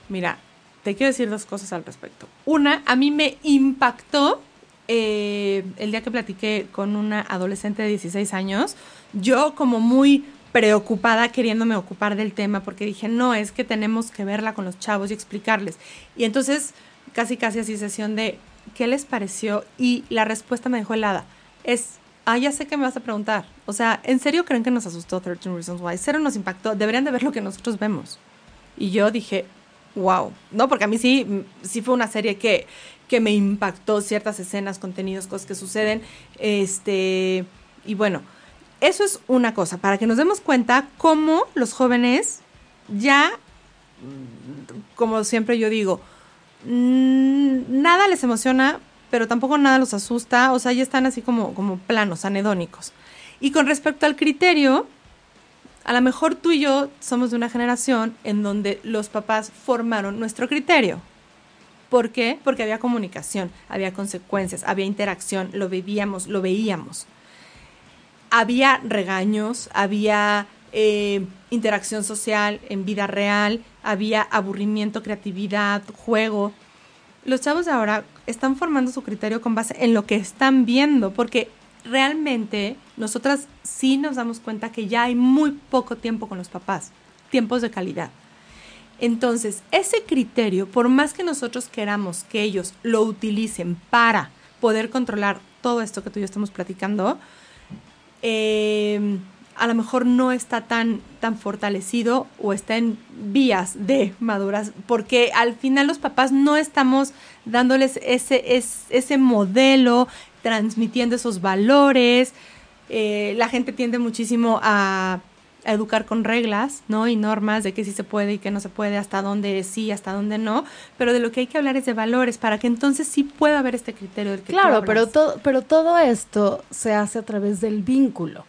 Mira, te quiero decir dos cosas al respecto. Una, a mí me impactó eh, el día que platiqué con una adolescente de 16 años, yo como muy preocupada queriéndome ocupar del tema porque dije, no, es que tenemos que verla con los chavos y explicarles. Y entonces, casi, casi así sesión de, ¿qué les pareció? Y la respuesta me dejó helada. Es, ah, ya sé que me vas a preguntar. O sea, ¿en serio creen que nos asustó 13 Reasons Why? Cero nos impactó. Deberían de ver lo que nosotros vemos. Y yo dije, wow, ¿no? Porque a mí sí, sí fue una serie que, que me impactó ciertas escenas, contenidos, cosas que suceden. Este, y bueno, eso es una cosa, para que nos demos cuenta cómo los jóvenes ya, como siempre yo digo, nada les emociona, pero tampoco nada los asusta, o sea, ya están así como, como planos, anedónicos. Y con respecto al criterio, a lo mejor tú y yo somos de una generación en donde los papás formaron nuestro criterio. ¿Por qué? Porque había comunicación, había consecuencias, había interacción, lo vivíamos, lo veíamos. Había regaños, había eh, interacción social en vida real, había aburrimiento, creatividad, juego. Los chavos de ahora están formando su criterio con base en lo que están viendo, porque realmente nosotras sí nos damos cuenta que ya hay muy poco tiempo con los papás, tiempos de calidad. Entonces, ese criterio, por más que nosotros queramos que ellos lo utilicen para poder controlar todo esto que tú y yo estamos platicando, eh, a lo mejor no está tan, tan fortalecido o está en vías de maduras, porque al final los papás no estamos dándoles ese, ese, ese modelo, transmitiendo esos valores. Eh, la gente tiende muchísimo a, a, educar con reglas, ¿no? Y normas de que sí se puede y que no se puede, hasta dónde sí, hasta dónde no. Pero de lo que hay que hablar es de valores, para que entonces sí pueda haber este criterio del que Claro, tú pero todo, pero todo esto se hace a través del vínculo.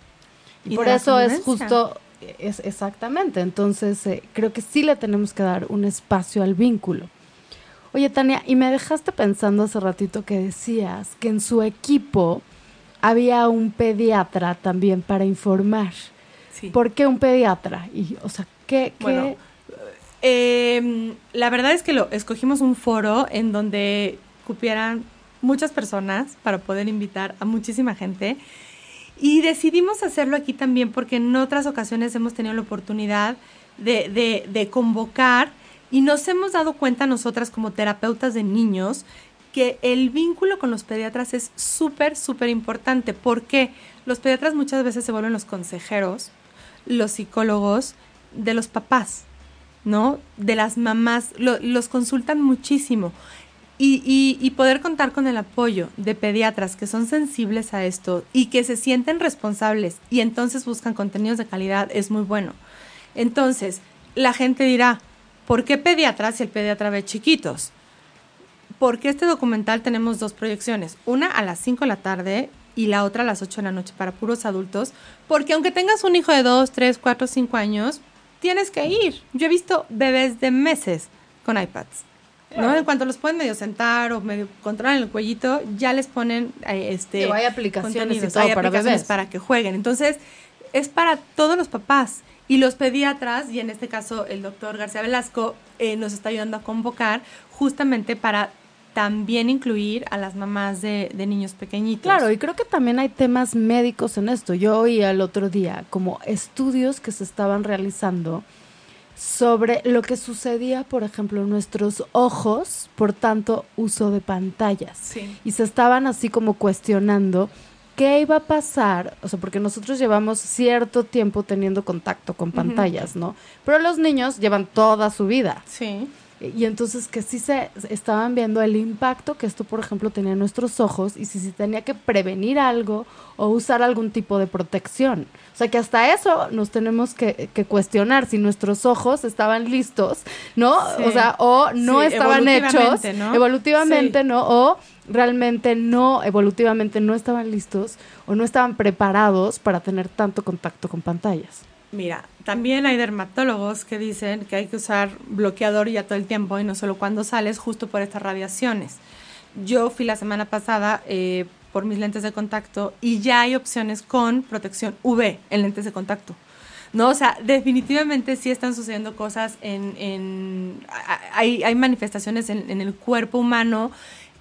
Y, Y por eso es justo, es exactamente. Entonces, eh, creo que sí le tenemos que dar un espacio al vínculo. Oye, Tania, y me dejaste pensando hace ratito que decías que en su equipo había un pediatra también para informar. Sí. ¿Por qué un pediatra? Y, o sea, ¿qué? qué- Bueno, Eh, la verdad es que lo escogimos un foro en donde cupieran muchas personas para poder invitar a muchísima gente. Y decidimos hacerlo aquí también porque en otras ocasiones hemos tenido la oportunidad de, de, de convocar y nos hemos dado cuenta nosotras como terapeutas de niños que el vínculo con los pediatras es súper, súper importante porque los pediatras muchas veces se vuelven los consejeros, los psicólogos de los papás, ¿no? De las mamás, lo- los consultan muchísimo. Y, poder contar con el apoyo de pediatras que son sensibles a esto y que se sienten responsables y entonces buscan contenidos de calidad es muy bueno. Entonces, la gente dirá, ¿por qué pediatras si el pediatra ve chiquitos? Porque este documental tenemos dos proyecciones, una a las 5 de la tarde y la otra a las 8 de la noche para puros adultos, porque aunque tengas un hijo de 2, 3, 4, 5 años, tienes que ir. Yo he visto bebés de meses con iPads. ¿No? En cuanto los pueden medio sentar o medio controlar el cuellito, ya les ponen eh, este hay aplicaciones y contenidos, todo hay para aplicaciones bebés. para que jueguen. Entonces, es para todos los papás. Y los pediatras, y en este caso el doctor García Velasco, eh, nos está ayudando a convocar justamente para también incluir a las mamás de, de, niños pequeñitos. Claro, y creo que también hay temas médicos en esto. Yo oí el otro día como estudios que se estaban realizando sobre lo que sucedía, por ejemplo, en nuestros ojos por tanto uso de pantallas. Sí. Y se estaban así como cuestionando qué iba a pasar, o sea, porque nosotros llevamos cierto tiempo teniendo contacto con pantallas, ¿no? Pero los niños llevan toda su vida. Sí. Y entonces que sí se estaban viendo el impacto que esto, por ejemplo, tenía en nuestros ojos y si se tenía que prevenir algo o usar algún tipo de protección. O sea que hasta eso nos tenemos que, que cuestionar si nuestros ojos estaban listos, ¿no? Sí. O sea, o no Sí, estaban hechos evolutivamente, ¿no? evolutivamente, Sí. ¿no? O realmente no, evolutivamente no estaban listos o no estaban preparados para tener tanto contacto con pantallas. Mira, también hay dermatólogos que dicen que hay que usar bloqueador ya todo el tiempo y no solo cuando sales, justo por estas radiaciones. Yo fui la semana pasada eh, por mis lentes de contacto y ya hay opciones con protección UV en lentes de contacto. No, o sea, definitivamente sí están sucediendo cosas en, en hay, hay manifestaciones en, en el cuerpo humano.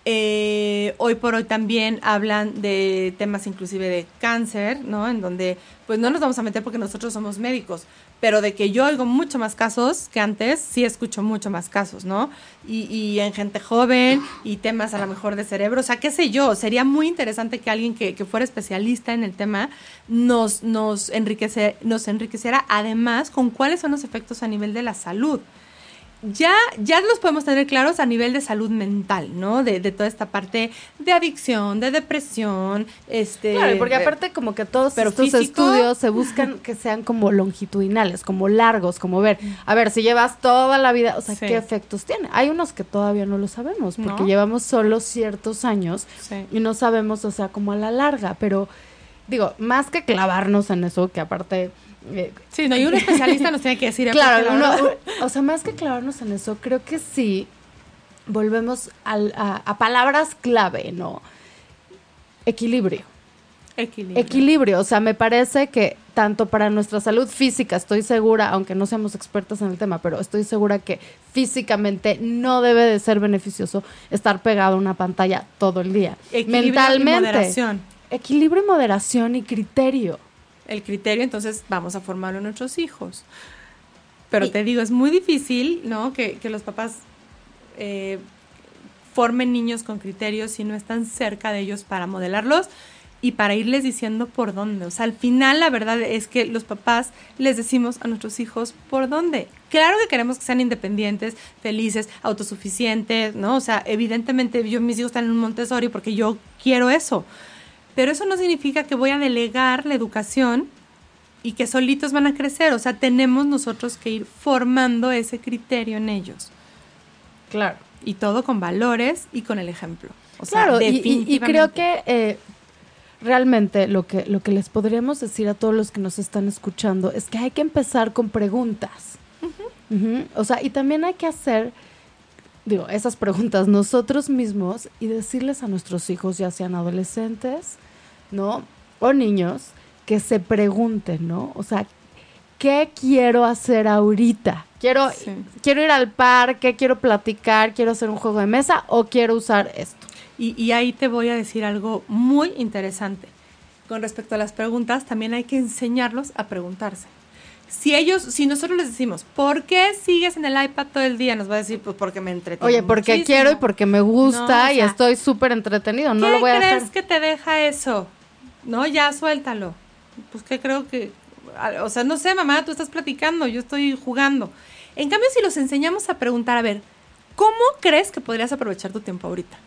Eh, hoy por hoy también hablan de temas inclusive de cáncer, ¿no? En donde pues no nos vamos a meter porque nosotros somos médicos, pero de que yo oigo mucho más casos que antes, sí escucho mucho más casos, ¿no? Y, y en gente joven y temas a lo mejor de cerebro, o sea, qué sé yo, sería muy interesante que alguien que, que fuera especialista en el tema nos, nos, enriquece, nos enriqueciera además con cuáles son los efectos a nivel de la salud ya, ya los podemos tener claros a nivel de salud mental, ¿no? De, de toda esta parte de adicción, de depresión, este... Claro, porque aparte como que todos pero estos físico. estudios se buscan que sean como longitudinales, como largos, como ver, a ver, si llevas toda la vida, o sea, Sí. ¿qué efectos tiene? Hay unos que todavía no lo sabemos, porque No. llevamos solo ciertos años Sí. y no sabemos, o sea, como a la larga, pero digo, más que clavarnos en eso, que aparte... eh, Sí, no, y un especialista nos tiene que decir... Claro, uno- o sea, más que clavarnos en eso, creo que sí volvemos al- a, a palabras clave, ¿no? Equilibrio. Equilibrio. Equilibrio, o sea, me parece que tanto para nuestra salud física, estoy segura, aunque no seamos expertas en el tema, pero estoy segura que físicamente no debe de ser beneficioso estar pegado a una pantalla todo el día. Equilibrio y Mentalmente. moderación. Equilibrio y moderación y criterio. El criterio, entonces vamos a formarlo en nuestros hijos. Pero Y- te digo, es muy difícil, ¿no? Que, que los papás eh, formen niños con criterios si no están cerca de ellos para modelarlos y para irles diciendo por dónde. O sea, al final la verdad es que los papás les decimos a nuestros hijos por dónde. Claro que queremos que sean independientes, felices, autosuficientes, ¿no? O sea, evidentemente yo mis hijos están en un Montessori porque yo quiero eso. Pero eso no significa que voy a delegar la educación y que solitos van a crecer. O sea, tenemos nosotros que ir formando ese criterio en ellos. Claro. Y todo con valores y con el ejemplo. O sea, Claro, y- y, y definitivamente. creo que eh, realmente lo que, lo que les podríamos decir a todos los que nos están escuchando es que hay que empezar con preguntas. O sea, y también hay que hacer, digo, esas preguntas nosotros mismos y decirles a nuestros hijos, ya sean adolescentes, ¿no? O niños, que se pregunten, ¿no? O sea, ¿qué quiero hacer ahorita? Quiero, Sí. quiero ir al parque, quiero platicar, quiero hacer un juego de mesa o quiero usar esto. Y, y ahí te voy a decir algo muy interesante. Con respecto a las preguntas, también hay que enseñarlos a preguntarse. Si ellos, si nosotros les decimos, ¿por qué sigues en el iPad todo el día? Nos va a decir, pues porque me entretengo. Oye, porque muchísimo". quiero y porque me gusta No, o y estoy súper entretenido, no ¿Qué lo voy a crees hacer. que te deja eso? No, ya suéltalo. Pues que creo que, o sea, no sé, mamá, tú estás platicando, yo estoy jugando. En cambio, si los enseñamos a preguntar, a ver, ¿cómo crees que podrías aprovechar tu tiempo ahorita?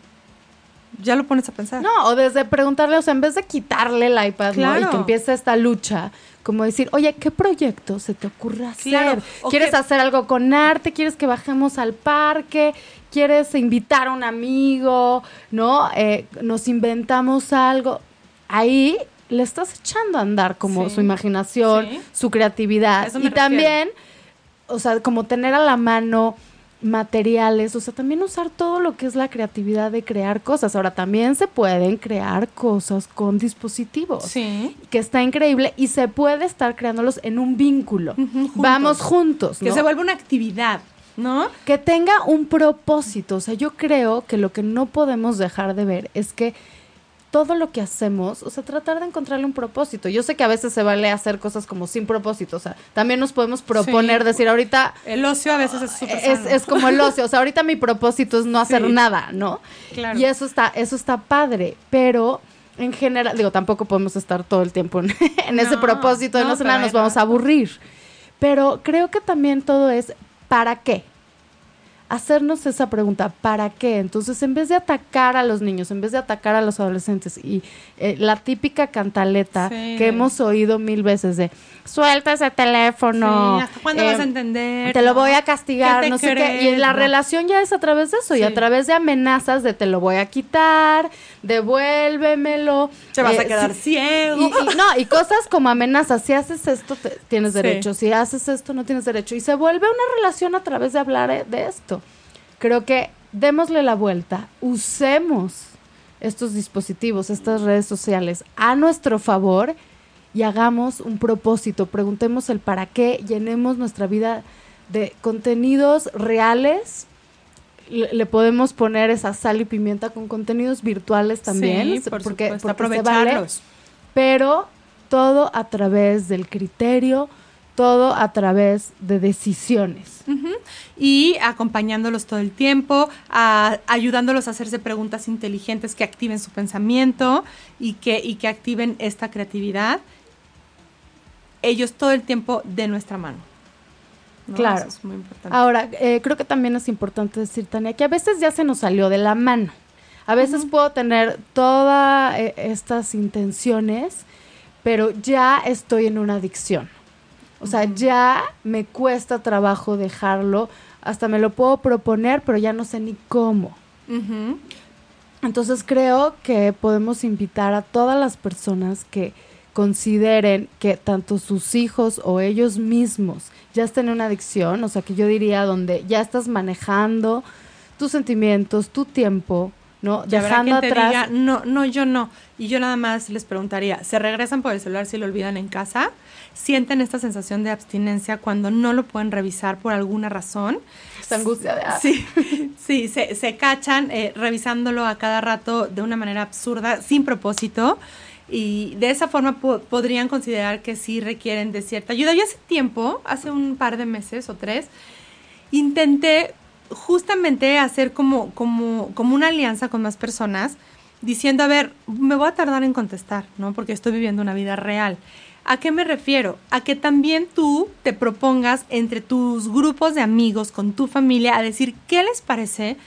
Ya lo pones a pensar. No, o desde preguntarle, o sea, en vez de quitarle el iPad, ¿no? Y Claro. que empiece esta lucha, como decir, oye, ¿qué proyecto se te ocurre hacer? Claro, ¿Quieres que- hacer algo con arte? ¿Quieres que bajemos al parque? ¿Quieres invitar a un amigo? ¿No? Eh, nos inventamos algo. Ahí le estás echando a andar como Sí. su imaginación, Sí. su creatividad. Y refiero. también, o sea, como tener a la mano materiales, o sea, también usar todo lo que es la creatividad de crear cosas. Ahora, también se pueden crear cosas con dispositivos, Sí. que está increíble y se puede estar creándolos en un vínculo. Juntos. Vamos juntos, Que se vuelva una actividad. ¿no? Que tenga un propósito. O sea, yo creo que lo que no podemos dejar de ver es que todo lo que hacemos, o sea, tratar de encontrarle un propósito. Yo sé que a veces se vale hacer cosas como sin propósito, o sea, también nos podemos proponer, Sí. decir, ahorita El ocio a veces es súper es, sano. es como el ocio, o sea, ahorita mi propósito es no hacer Sí. nada, ¿no? Claro. Y eso está, eso está padre, pero en general, digo, tampoco podemos estar todo el tiempo en, en ese propósito de no, no, nos vamos a aburrir. Pero creo que también todo es ¿para qué? Hacernos esa pregunta, ¿para qué? Entonces, en vez de atacar a los niños, en vez de atacar a los adolescentes y eh, la típica cantaleta Sí. que hemos oído mil veces de suelta ese teléfono. Sí, ¿hasta cuándo eh, vas a entender? te lo voy a castigar, ¿Qué te no sé qué. Y la relación ya es a través de eso y a través de amenazas de te lo voy a quitar, devuélvemelo. Te vas a eh, quedar ciego. Y, y no, y cosas como amenazas. Si haces esto, te- tienes derecho. Si haces esto, no tienes derecho. Y se vuelve una relación a través de hablar eh, de esto. Creo que démosle la vuelta, usemos estos dispositivos, estas redes sociales a nuestro favor y hagamos un propósito, preguntemos el para qué, llenemos nuestra vida de contenidos reales. Le, le podemos poner esa sal y pimienta con contenidos virtuales también, Sí, por porque, supuesto, porque se vale, aprovecharlos. pero todo a través del criterio, todo a través de decisiones. Y acompañándolos todo el tiempo, a- ayudándolos a hacerse preguntas inteligentes que activen su pensamiento y que, y que activen esta creatividad. Ellos todo el tiempo de nuestra mano. ¿no? Claro. Eso es muy importante. Ahora, eh, creo que también es importante decir, Tania, que a veces ya se nos salió de la mano. A veces puedo tener todas eh, estas intenciones, pero ya estoy en una adicción. O sea, ya me cuesta trabajo dejarlo, hasta me lo puedo proponer, pero ya no sé ni cómo. Entonces creo que podemos invitar a todas las personas que consideren que tanto sus hijos o ellos mismos ya estén en una adicción, o sea que yo diría donde ya estás manejando tus sentimientos, tu tiempo, ¿no? Y habrá Dejando atrás. diga, no, no, yo no. Y yo nada más les preguntaría, ¿se regresan por el celular si lo olvidan en casa? ¿Sienten esta sensación de abstinencia cuando no lo pueden revisar por alguna razón? esta angustia de ah, Sí, sí, se, se cachan eh, revisándolo a cada rato de una manera absurda, sin propósito. Y de esa forma po- podrían considerar que sí requieren de cierta ayuda. Yo hace tiempo, hace un par de meses o tres, intenté justamente hacer como, como, como una alianza con más personas, diciendo, a ver, me voy a tardar en contestar, ¿no? Porque estoy viviendo una vida real. ¿A qué me refiero? A que también tú te propongas entre tus grupos de amigos, con tu familia, a decir qué les parece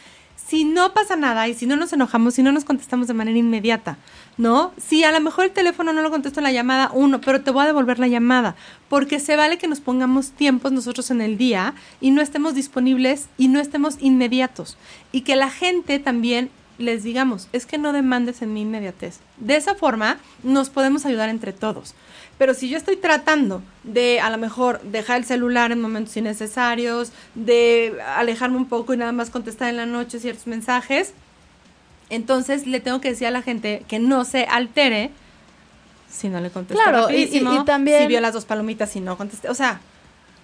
si no pasa nada y si no nos enojamos, si no nos contestamos de manera inmediata, ¿no? Si a lo mejor el teléfono no lo contesto en la llamada, uno, pero te voy a devolver la llamada, porque se vale que nos pongamos tiempos nosotros en el día y no estemos disponibles y no estemos inmediatos. Y que la gente también les digamos, es que no demandes en mi inmediatez. De esa forma nos podemos ayudar entre todos. Pero si yo estoy tratando de a lo mejor dejar el celular en momentos innecesarios, de alejarme un poco y nada más contestar en la noche ciertos mensajes, entonces le tengo que decir a la gente que no se altere si no le contesté Claro, y- y- rapidísimo, y también- si vio las dos palomitas y no contesté. O sea,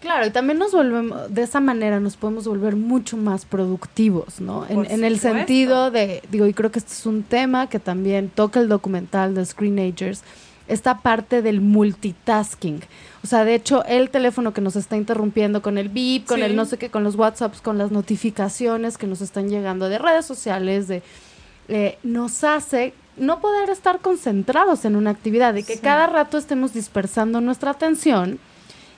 Claro, y también nos volvemos, de esa manera nos podemos volver mucho más productivos, ¿no? En, en el sentido de, digo, y creo que este es un tema que también toca el documental de Screenagers, esta parte del multitasking. O sea, de hecho, el teléfono que nos está interrumpiendo con el beep, con Sí. el no sé qué, con los WhatsApps, con las notificaciones que nos están llegando de redes sociales, de eh, nos hace no poder estar concentrados en una actividad, de que Sí. cada rato estemos dispersando nuestra atención.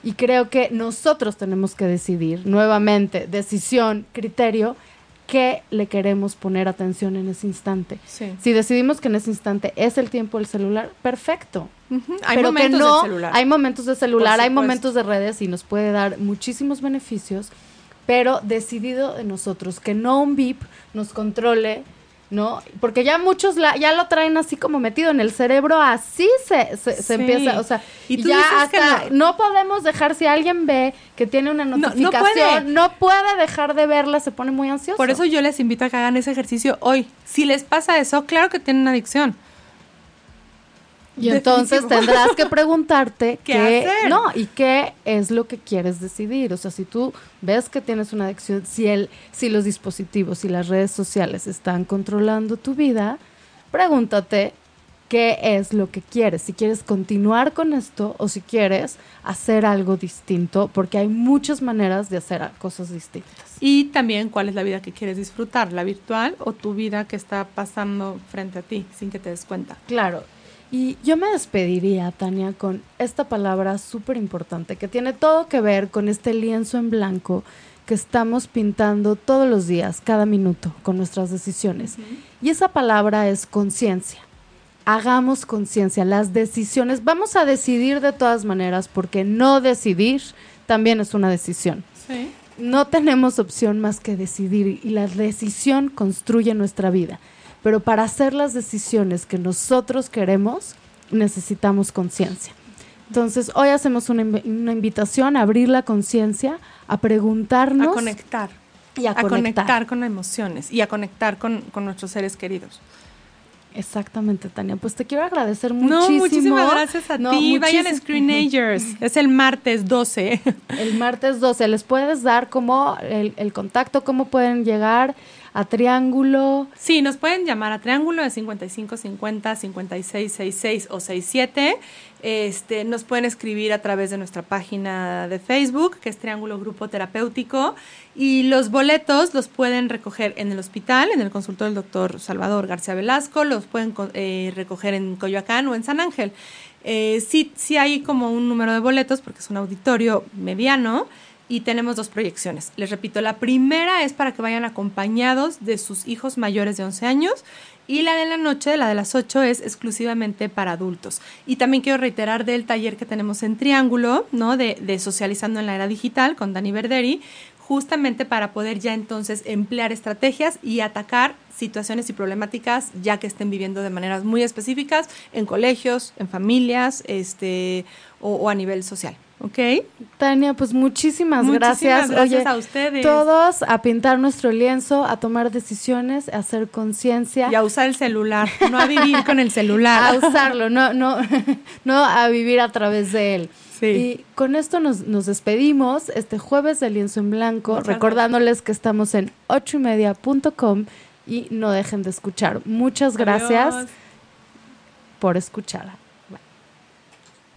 Y creo que nosotros tenemos que decidir nuevamente, decisión, criterio, qué le queremos poner atención en ese instante. sí. Si decidimos que en ese instante es el tiempo del celular, perfecto. Hay pero momentos que no, del celular. hay momentos de celular, hay momentos de redes y nos puede dar muchísimos beneficios, pero decidido de nosotros, que no un VIP nos controle, ¿no? Porque ya muchos la, ya lo traen así como metido en el cerebro, así se, se, se Sí. empieza, o sea, Y tú ya dices que hasta no. podemos dejar, si alguien ve que tiene una no notificación, no puede. puede. dejar de verla, se pone muy ansioso. Por eso yo les invito a que hagan ese ejercicio hoy. Si les pasa eso, claro que tienen una adicción. Y entonces tendrás que preguntarte ¿Qué qué, hacer? no, y qué es lo que quieres decidir. O sea, si tú ves que tienes una adicción, si el, si los dispositivos y las redes sociales están controlando tu vida, pregúntate qué es lo que quieres. Si quieres continuar con esto o si quieres hacer algo distinto, porque hay muchas maneras de hacer cosas distintas. Y también cuál es la vida que quieres disfrutar, la virtual o tu vida que está pasando frente a ti sin que te des cuenta. Claro. Y yo me despediría, Tania, con esta palabra súper importante que tiene todo que ver con este lienzo en blanco que estamos pintando todos los días, cada minuto, con nuestras decisiones. Y esa palabra es conciencia. Hagamos conciencia, las decisiones. Vamos a decidir de todas maneras porque no decidir también es una decisión. Sí. No tenemos opción más que decidir y la decisión construye nuestra vida. Pero para hacer las decisiones que nosotros queremos, necesitamos conciencia. Entonces, hoy hacemos una, inv- una invitación a abrir la conciencia, a preguntarnos A conectar. y a, A conectar. conectar con emociones y a conectar con, con nuestros seres queridos. Exactamente, Tania. Pues te quiero agradecer No, muchísimo. muchísimas gracias a No, ti. Vayan a Screenagers. es el martes 12. El martes 12, ¿les puedes dar como el, el contacto, cómo pueden llegar a Triángulo? Sí, nos pueden llamar a Triángulo de 5550 5666 o 67. Este, nos pueden escribir a través de nuestra página de Facebook, que es Triángulo Grupo Terapéutico. Y los boletos los pueden recoger en el hospital, en el consultorio del doctor Salvador García Velasco, los pueden eh, recoger en Coyoacán o en San Ángel. Eh, sí, sí hay como un número de boletos porque es un auditorio mediano y tenemos dos proyecciones. Les repito, la primera es para que vayan acompañados de sus hijos mayores de 11 años y la de la noche, la de las 8, es exclusivamente para adultos. Y también quiero reiterar del taller que tenemos en Triángulo, ¿no? De, Socializando en la Era Digital con Dani Verderi, justamente para poder ya entonces emplear estrategias y atacar situaciones y problemáticas ya que estén viviendo de maneras muy específicas en colegios, en familias, este, o a nivel social. ¿Ok? Tania, pues muchísimas, Muchísimas gracias. gracias Oye, a ustedes. Todos a pintar nuestro lienzo, a tomar decisiones, a hacer conciencia, Y a usar el celular, no a vivir con el a celular. usarlo, no, no, no a vivir a través de él. Sí. Y con esto nos, nos despedimos este jueves de lienzo en blanco, Muchas recordándoles que estamos en ochoymedia.com y no dejen de escuchar. Muchas gracias Adiós. por escuchar.